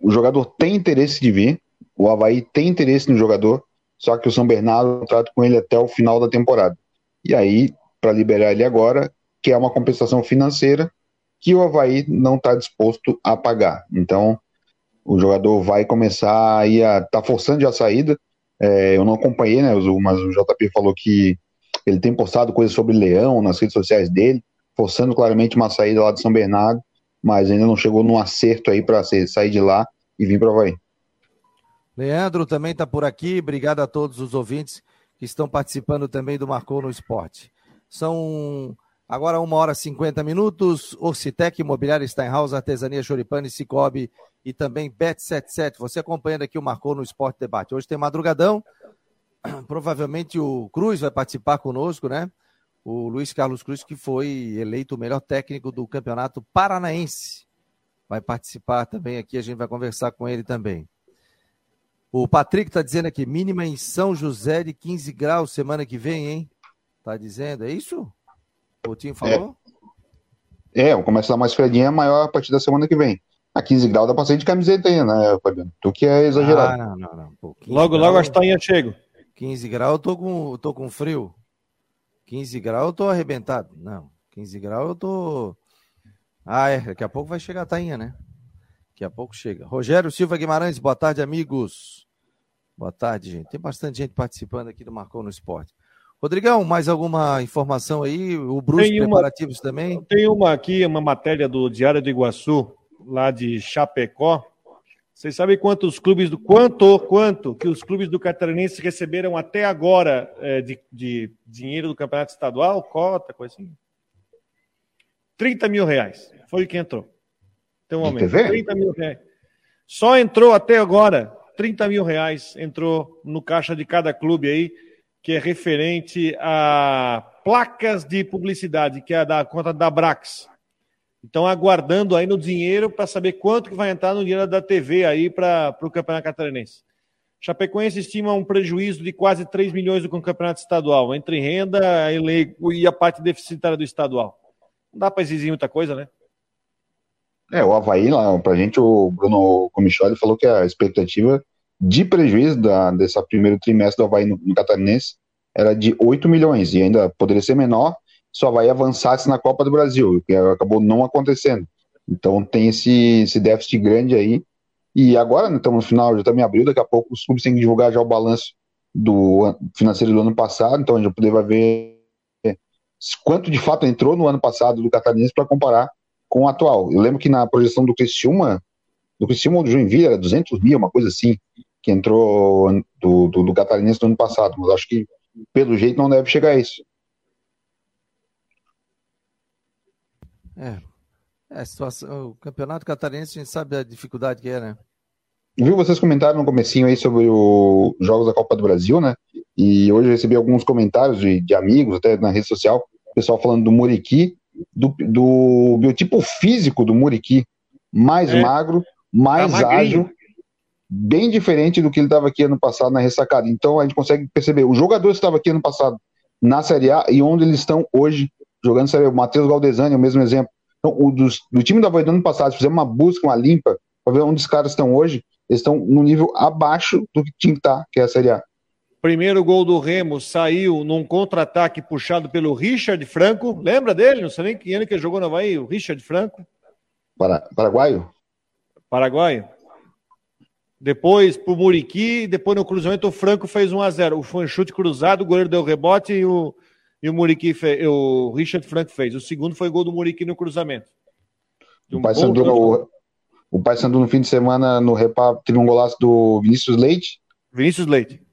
O jogador tem interesse de vir, o Havaí tem interesse no jogador, só que o São Bernardo trata com ele até o final da temporada. E aí, para liberar ele agora, que é uma compensação financeira que o Havaí não está disposto a pagar. Então, o jogador vai começar aí a tá forçando a saída. É, eu não acompanhei, né? Mas o JP falou que ele tem postado coisas sobre Leão nas redes sociais dele forçando claramente uma saída lá de São Bernardo, mas ainda não chegou num acerto aí para sair de lá e vir para o Havaí. Leandro também está por aqui. Obrigado a todos os ouvintes que estão participando também do Marcou no Esporte. São agora uma hora e 50 minutos. Orcitec, Imobiliária Steinhaus, Artesania Choripane, Cicobi e também Bet77. Você acompanhando aqui o Marcou no Esporte Debate. Hoje tem madrugadão. [CLEARS THROAT] Provavelmente o Cruz vai participar conosco, né? o Luiz Carlos Cruz, que foi eleito o melhor técnico do Campeonato Paranaense. Vai participar também aqui, a gente vai conversar com ele também. O Patrick está dizendo aqui, mínima em São José de 15 graus semana que vem, hein? Tá dizendo, é isso? O Coutinho falou? É, é começar mais fredinha, maior a partir da semana que vem. A 15 graus dá pra sair de camiseta aí, né, Fabiano? Tu que é exagerado. Ah, não, não, não. Pô, logo, graus, logo as tainhas chegam. 15 graus eu tô com, tô com frio. 15 graus eu tô arrebentado. Não, 15 graus eu tô. Ah, é. Daqui a pouco vai chegar a tainha, né? Daqui a pouco chega. Rogério Silva Guimarães, boa tarde, amigos. Boa tarde, gente. Tem bastante gente participando aqui do Marcou no Esporte. Rodrigão, mais alguma informação aí? O Bruce tem preparativos também? Tem uma aqui, uma matéria do Diário do Iguaçu, lá de Chapecó, vocês sabem quantos clubes do quanto quanto que os clubes do Catarinense receberam até agora é, de, de, dinheiro do campeonato estadual, cota, coisa assim? 30 mil reais. Foi o que entrou. Tem um aumento. 30 mil reais. Só entrou até agora 30 mil reais entrou no caixa de cada clube aí, que é referente a placas de publicidade, que é da conta da Brax. Então, aguardando aí no dinheiro para saber quanto que vai entrar no dinheiro da TV aí para o Campeonato Catarinense. Chapecoense estima um prejuízo de quase 3 milhões do Campeonato Estadual, entre renda e a parte deficitária do estadual. Não dá para exigir muita coisa, né? É, o Havaí, lá, pra gente, o Bruno Comicholi falou que a expectativa de prejuízo da, desse primeiro trimestre do Havaí no, no Catarinense era de 8 milhões, e ainda poderia ser menor, só vai avançar na Copa do Brasil, que acabou não acontecendo. Então tem esse, esse déficit grande aí. E agora, né, estamos no final, já também abriu, daqui a pouco os clubes têm que divulgar já o balanço do financeiro do ano passado, então a gente vai ver quanto de fato entrou no ano passado do Catarinense para comparar com o atual. Eu lembro que na projeção do Criciúma, do Criciúma ou do Joinville, era 200 mil, uma coisa assim, que entrou do, do, do Catarinense do ano passado, mas acho que pelo jeito não deve chegar a isso. É. é a situação, o campeonato catarinense, a gente sabe a dificuldade que é, né? Viu, vocês comentaram no comecinho aí sobre os jogos da Copa do Brasil, né? E hoje eu recebi alguns comentários de, de amigos, até na rede social, pessoal falando do Muriqui, do, do biotipo físico do Muriqui, mais é. magro, mais tá ágil, bem diferente do que ele estava aqui ano passado na ressacada. Então a gente consegue perceber, os jogadores que estavam aqui ano passado na Série A e onde eles estão hoje jogando Série O Matheus Galdesani é o mesmo exemplo. Então, o dos, do time da do ano passado, fizemos uma busca, uma limpa, para ver onde os caras estão hoje, eles estão no nível abaixo do que tinha que estar, tá, que é a Série A. Primeiro gol do Remo saiu num contra-ataque puxado pelo Richard Franco. Lembra dele? Não sei nem que ano que ele jogou no Havaí, o Richard Franco. Para, paraguaio? Paraguaio. Depois pro Muriqui, depois no cruzamento o Franco fez 1 a 0 Foi um chute cruzado, o goleiro deu rebote e o, e o Muriqui fez, o Richard Frank fez. O segundo foi gol do Muriqui no cruzamento. Um o Pai Sandu no, o Sandu no fim de semana no repá teve um golaço do Vinícius Leite. Vinícius Leite.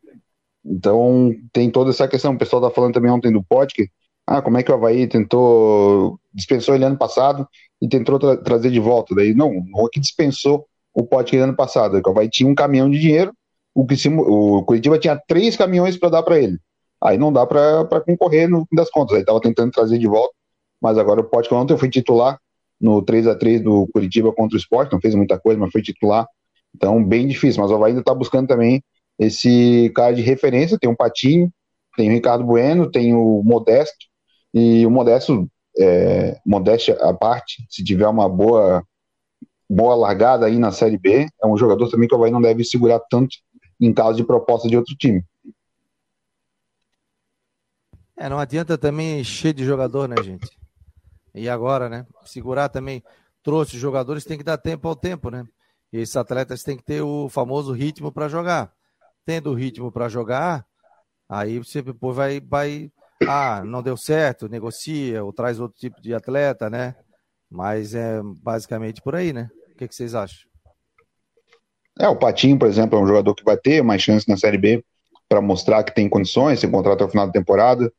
Então tem toda essa questão. O pessoal tá falando também ontem do Potker. Ah, como é que o Havaí tentou, dispensou ele ano passado e tentou tra trazer de volta. Daí, não, é que dispensou o Potker ano passado. O Havaí tinha um caminhão de dinheiro, o, o Curitiba tinha três caminhões para dar para ele. Aí não dá para concorrer no fim das contas. Aí tava tentando trazer de volta, mas agora o Potker ontem foi titular no 3 a 3 do Curitiba contra o Sport, não fez muita coisa, mas foi titular. Então, bem difícil. Mas o Havaí ainda está buscando também esse cara de referência. Tem o Patinho, tem o Ricardo Bueno, tem o Modesto. E o Modesto, é, modéstia à parte, se tiver uma boa boa largada aí na Série B, é um jogador também que o Havaí não deve segurar tanto em caso de proposta de outro time. É, não adianta também encher de jogador, né, gente? E agora, né? Segurar também. Trouxe jogadores, tem que dar tempo ao tempo, né? E esses atletas têm que ter o famoso ritmo para jogar. Tendo ritmo para jogar, aí você depois vai, vai. Ah, não deu certo, negocia ou traz outro tipo de atleta, né? Mas é basicamente por aí, né? O que, que vocês acham? É, o Patinho, por exemplo, é um jogador que vai ter mais chance na Série B para mostrar que tem condições, se contrato até o final da temporada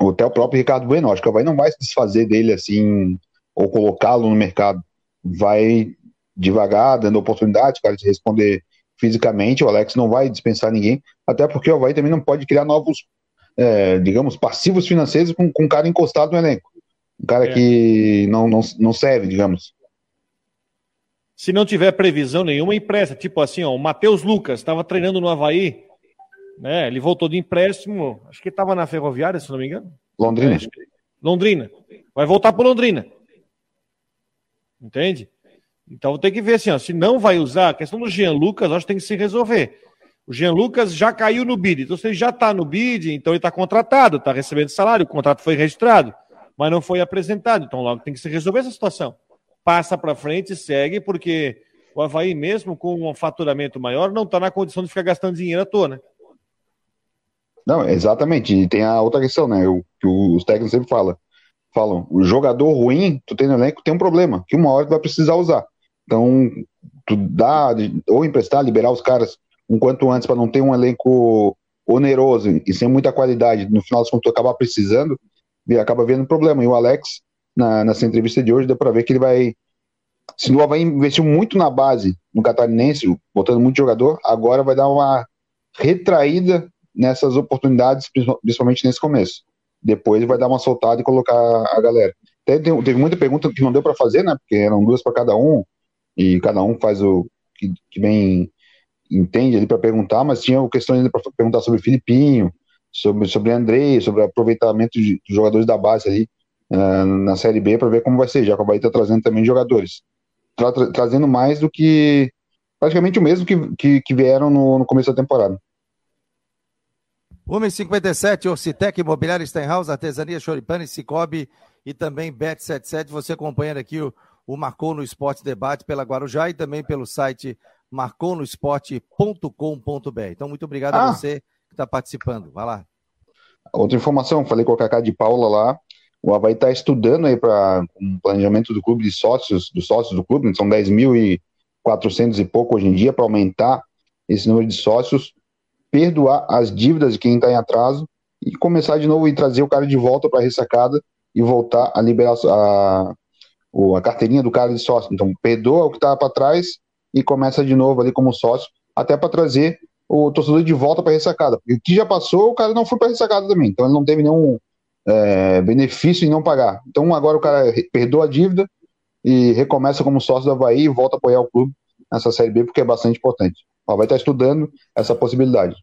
até o próprio Ricardo Bueno, acho que Havaí não vai se desfazer dele assim, ou colocá-lo no mercado. Vai devagar, dando oportunidade, cara, de responder fisicamente. O Alex não vai dispensar ninguém, até porque o Havaí também não pode criar novos, é, digamos, passivos financeiros com, com um cara encostado no elenco. Um cara é. que não, não, não serve, digamos. Se não tiver previsão nenhuma, empresta. Tipo assim, ó, o Matheus Lucas estava treinando no Havaí, né? Ele voltou de empréstimo, acho que estava na Ferroviária, se não me engano. Londrina. Londrina. Vai voltar para Londrina. Entende? Então tem que ver assim, ó, se não vai usar, a questão do Jean Lucas, acho que tem que se resolver. O Jean Lucas já caiu no bid, então se ele já está no bid, então ele está contratado, está recebendo salário, o contrato foi registrado, mas não foi apresentado, então logo tem que se resolver essa situação. Passa para frente, segue, porque o Havaí, mesmo com um faturamento maior, não está na condição de ficar gastando dinheiro à toa, né? Não, exatamente. E tem a outra questão, né? O que os técnicos sempre falam. Falam, o jogador ruim, tu tem no elenco, tem um problema, que uma hora tu vai precisar usar. Então, tu dá, ou emprestar, liberar os caras um quanto antes para não ter um elenco oneroso e sem muita qualidade, no final contas tu acaba precisando, e acaba vendo problema. E o Alex, na, nessa entrevista de hoje, deu para ver que ele vai. Se o Havaí investiu muito na base, no catarinense, botando muito jogador, agora vai dar uma retraída nessas oportunidades, principalmente nesse começo. Depois vai dar uma soltada e colocar a galera. Teve muita pergunta que não deu para fazer, né? Porque eram duas para cada um e cada um faz o que, que bem entende ali para perguntar, mas tinha questões ainda para perguntar sobre Filipinho, sobre sobre Andrei, sobre aproveitamento de, de jogadores da base ali uh, na Série B para ver como vai ser. Já que o Bahia está trazendo também jogadores, tra tra trazendo mais do que praticamente o mesmo que, que, que vieram no, no começo da temporada. 1,57, Orcitec, Imobiliária Steinhaus, Artesania Choripane, Cicobi e também Bet77. Você acompanhando aqui o, o Marcou no Esporte Debate pela Guarujá e também pelo site marconosport.com.br. Então, muito obrigado ah. a você que está participando. Vai lá. Outra informação, falei com a Cacá de Paula lá. O Havaí está estudando aí para um planejamento do clube de sócios, dos sócios do clube, são 10.400 e pouco hoje em dia, para aumentar esse número de sócios perdoar as dívidas de quem está em atraso e começar de novo e trazer o cara de volta para a ressacada e voltar a liberar a, a carteirinha do cara de sócio. Então, perdoa o que estava para trás e começa de novo ali como sócio, até para trazer o torcedor de volta para a ressacada. Porque o que já passou, o cara não foi para a ressacada também. Então, ele não teve nenhum é, benefício em não pagar. Então, agora o cara perdoa a dívida e recomeça como sócio do Havaí e volta a apoiar o clube nessa Série B, porque é bastante importante. Ó, vai estar estudando essa possibilidade.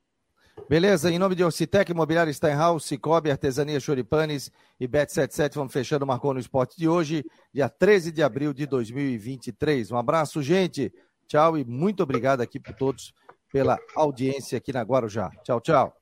Beleza, em nome de Orcitec, Imobiliário Steinhaus, Cicobi, Artesania Choripanes e Bet77, vamos fechando o Marcou no Esporte de hoje, dia 13 de abril de 2023. Um abraço, gente. Tchau e muito obrigado aqui por todos pela audiência aqui na Guarujá. Tchau, tchau.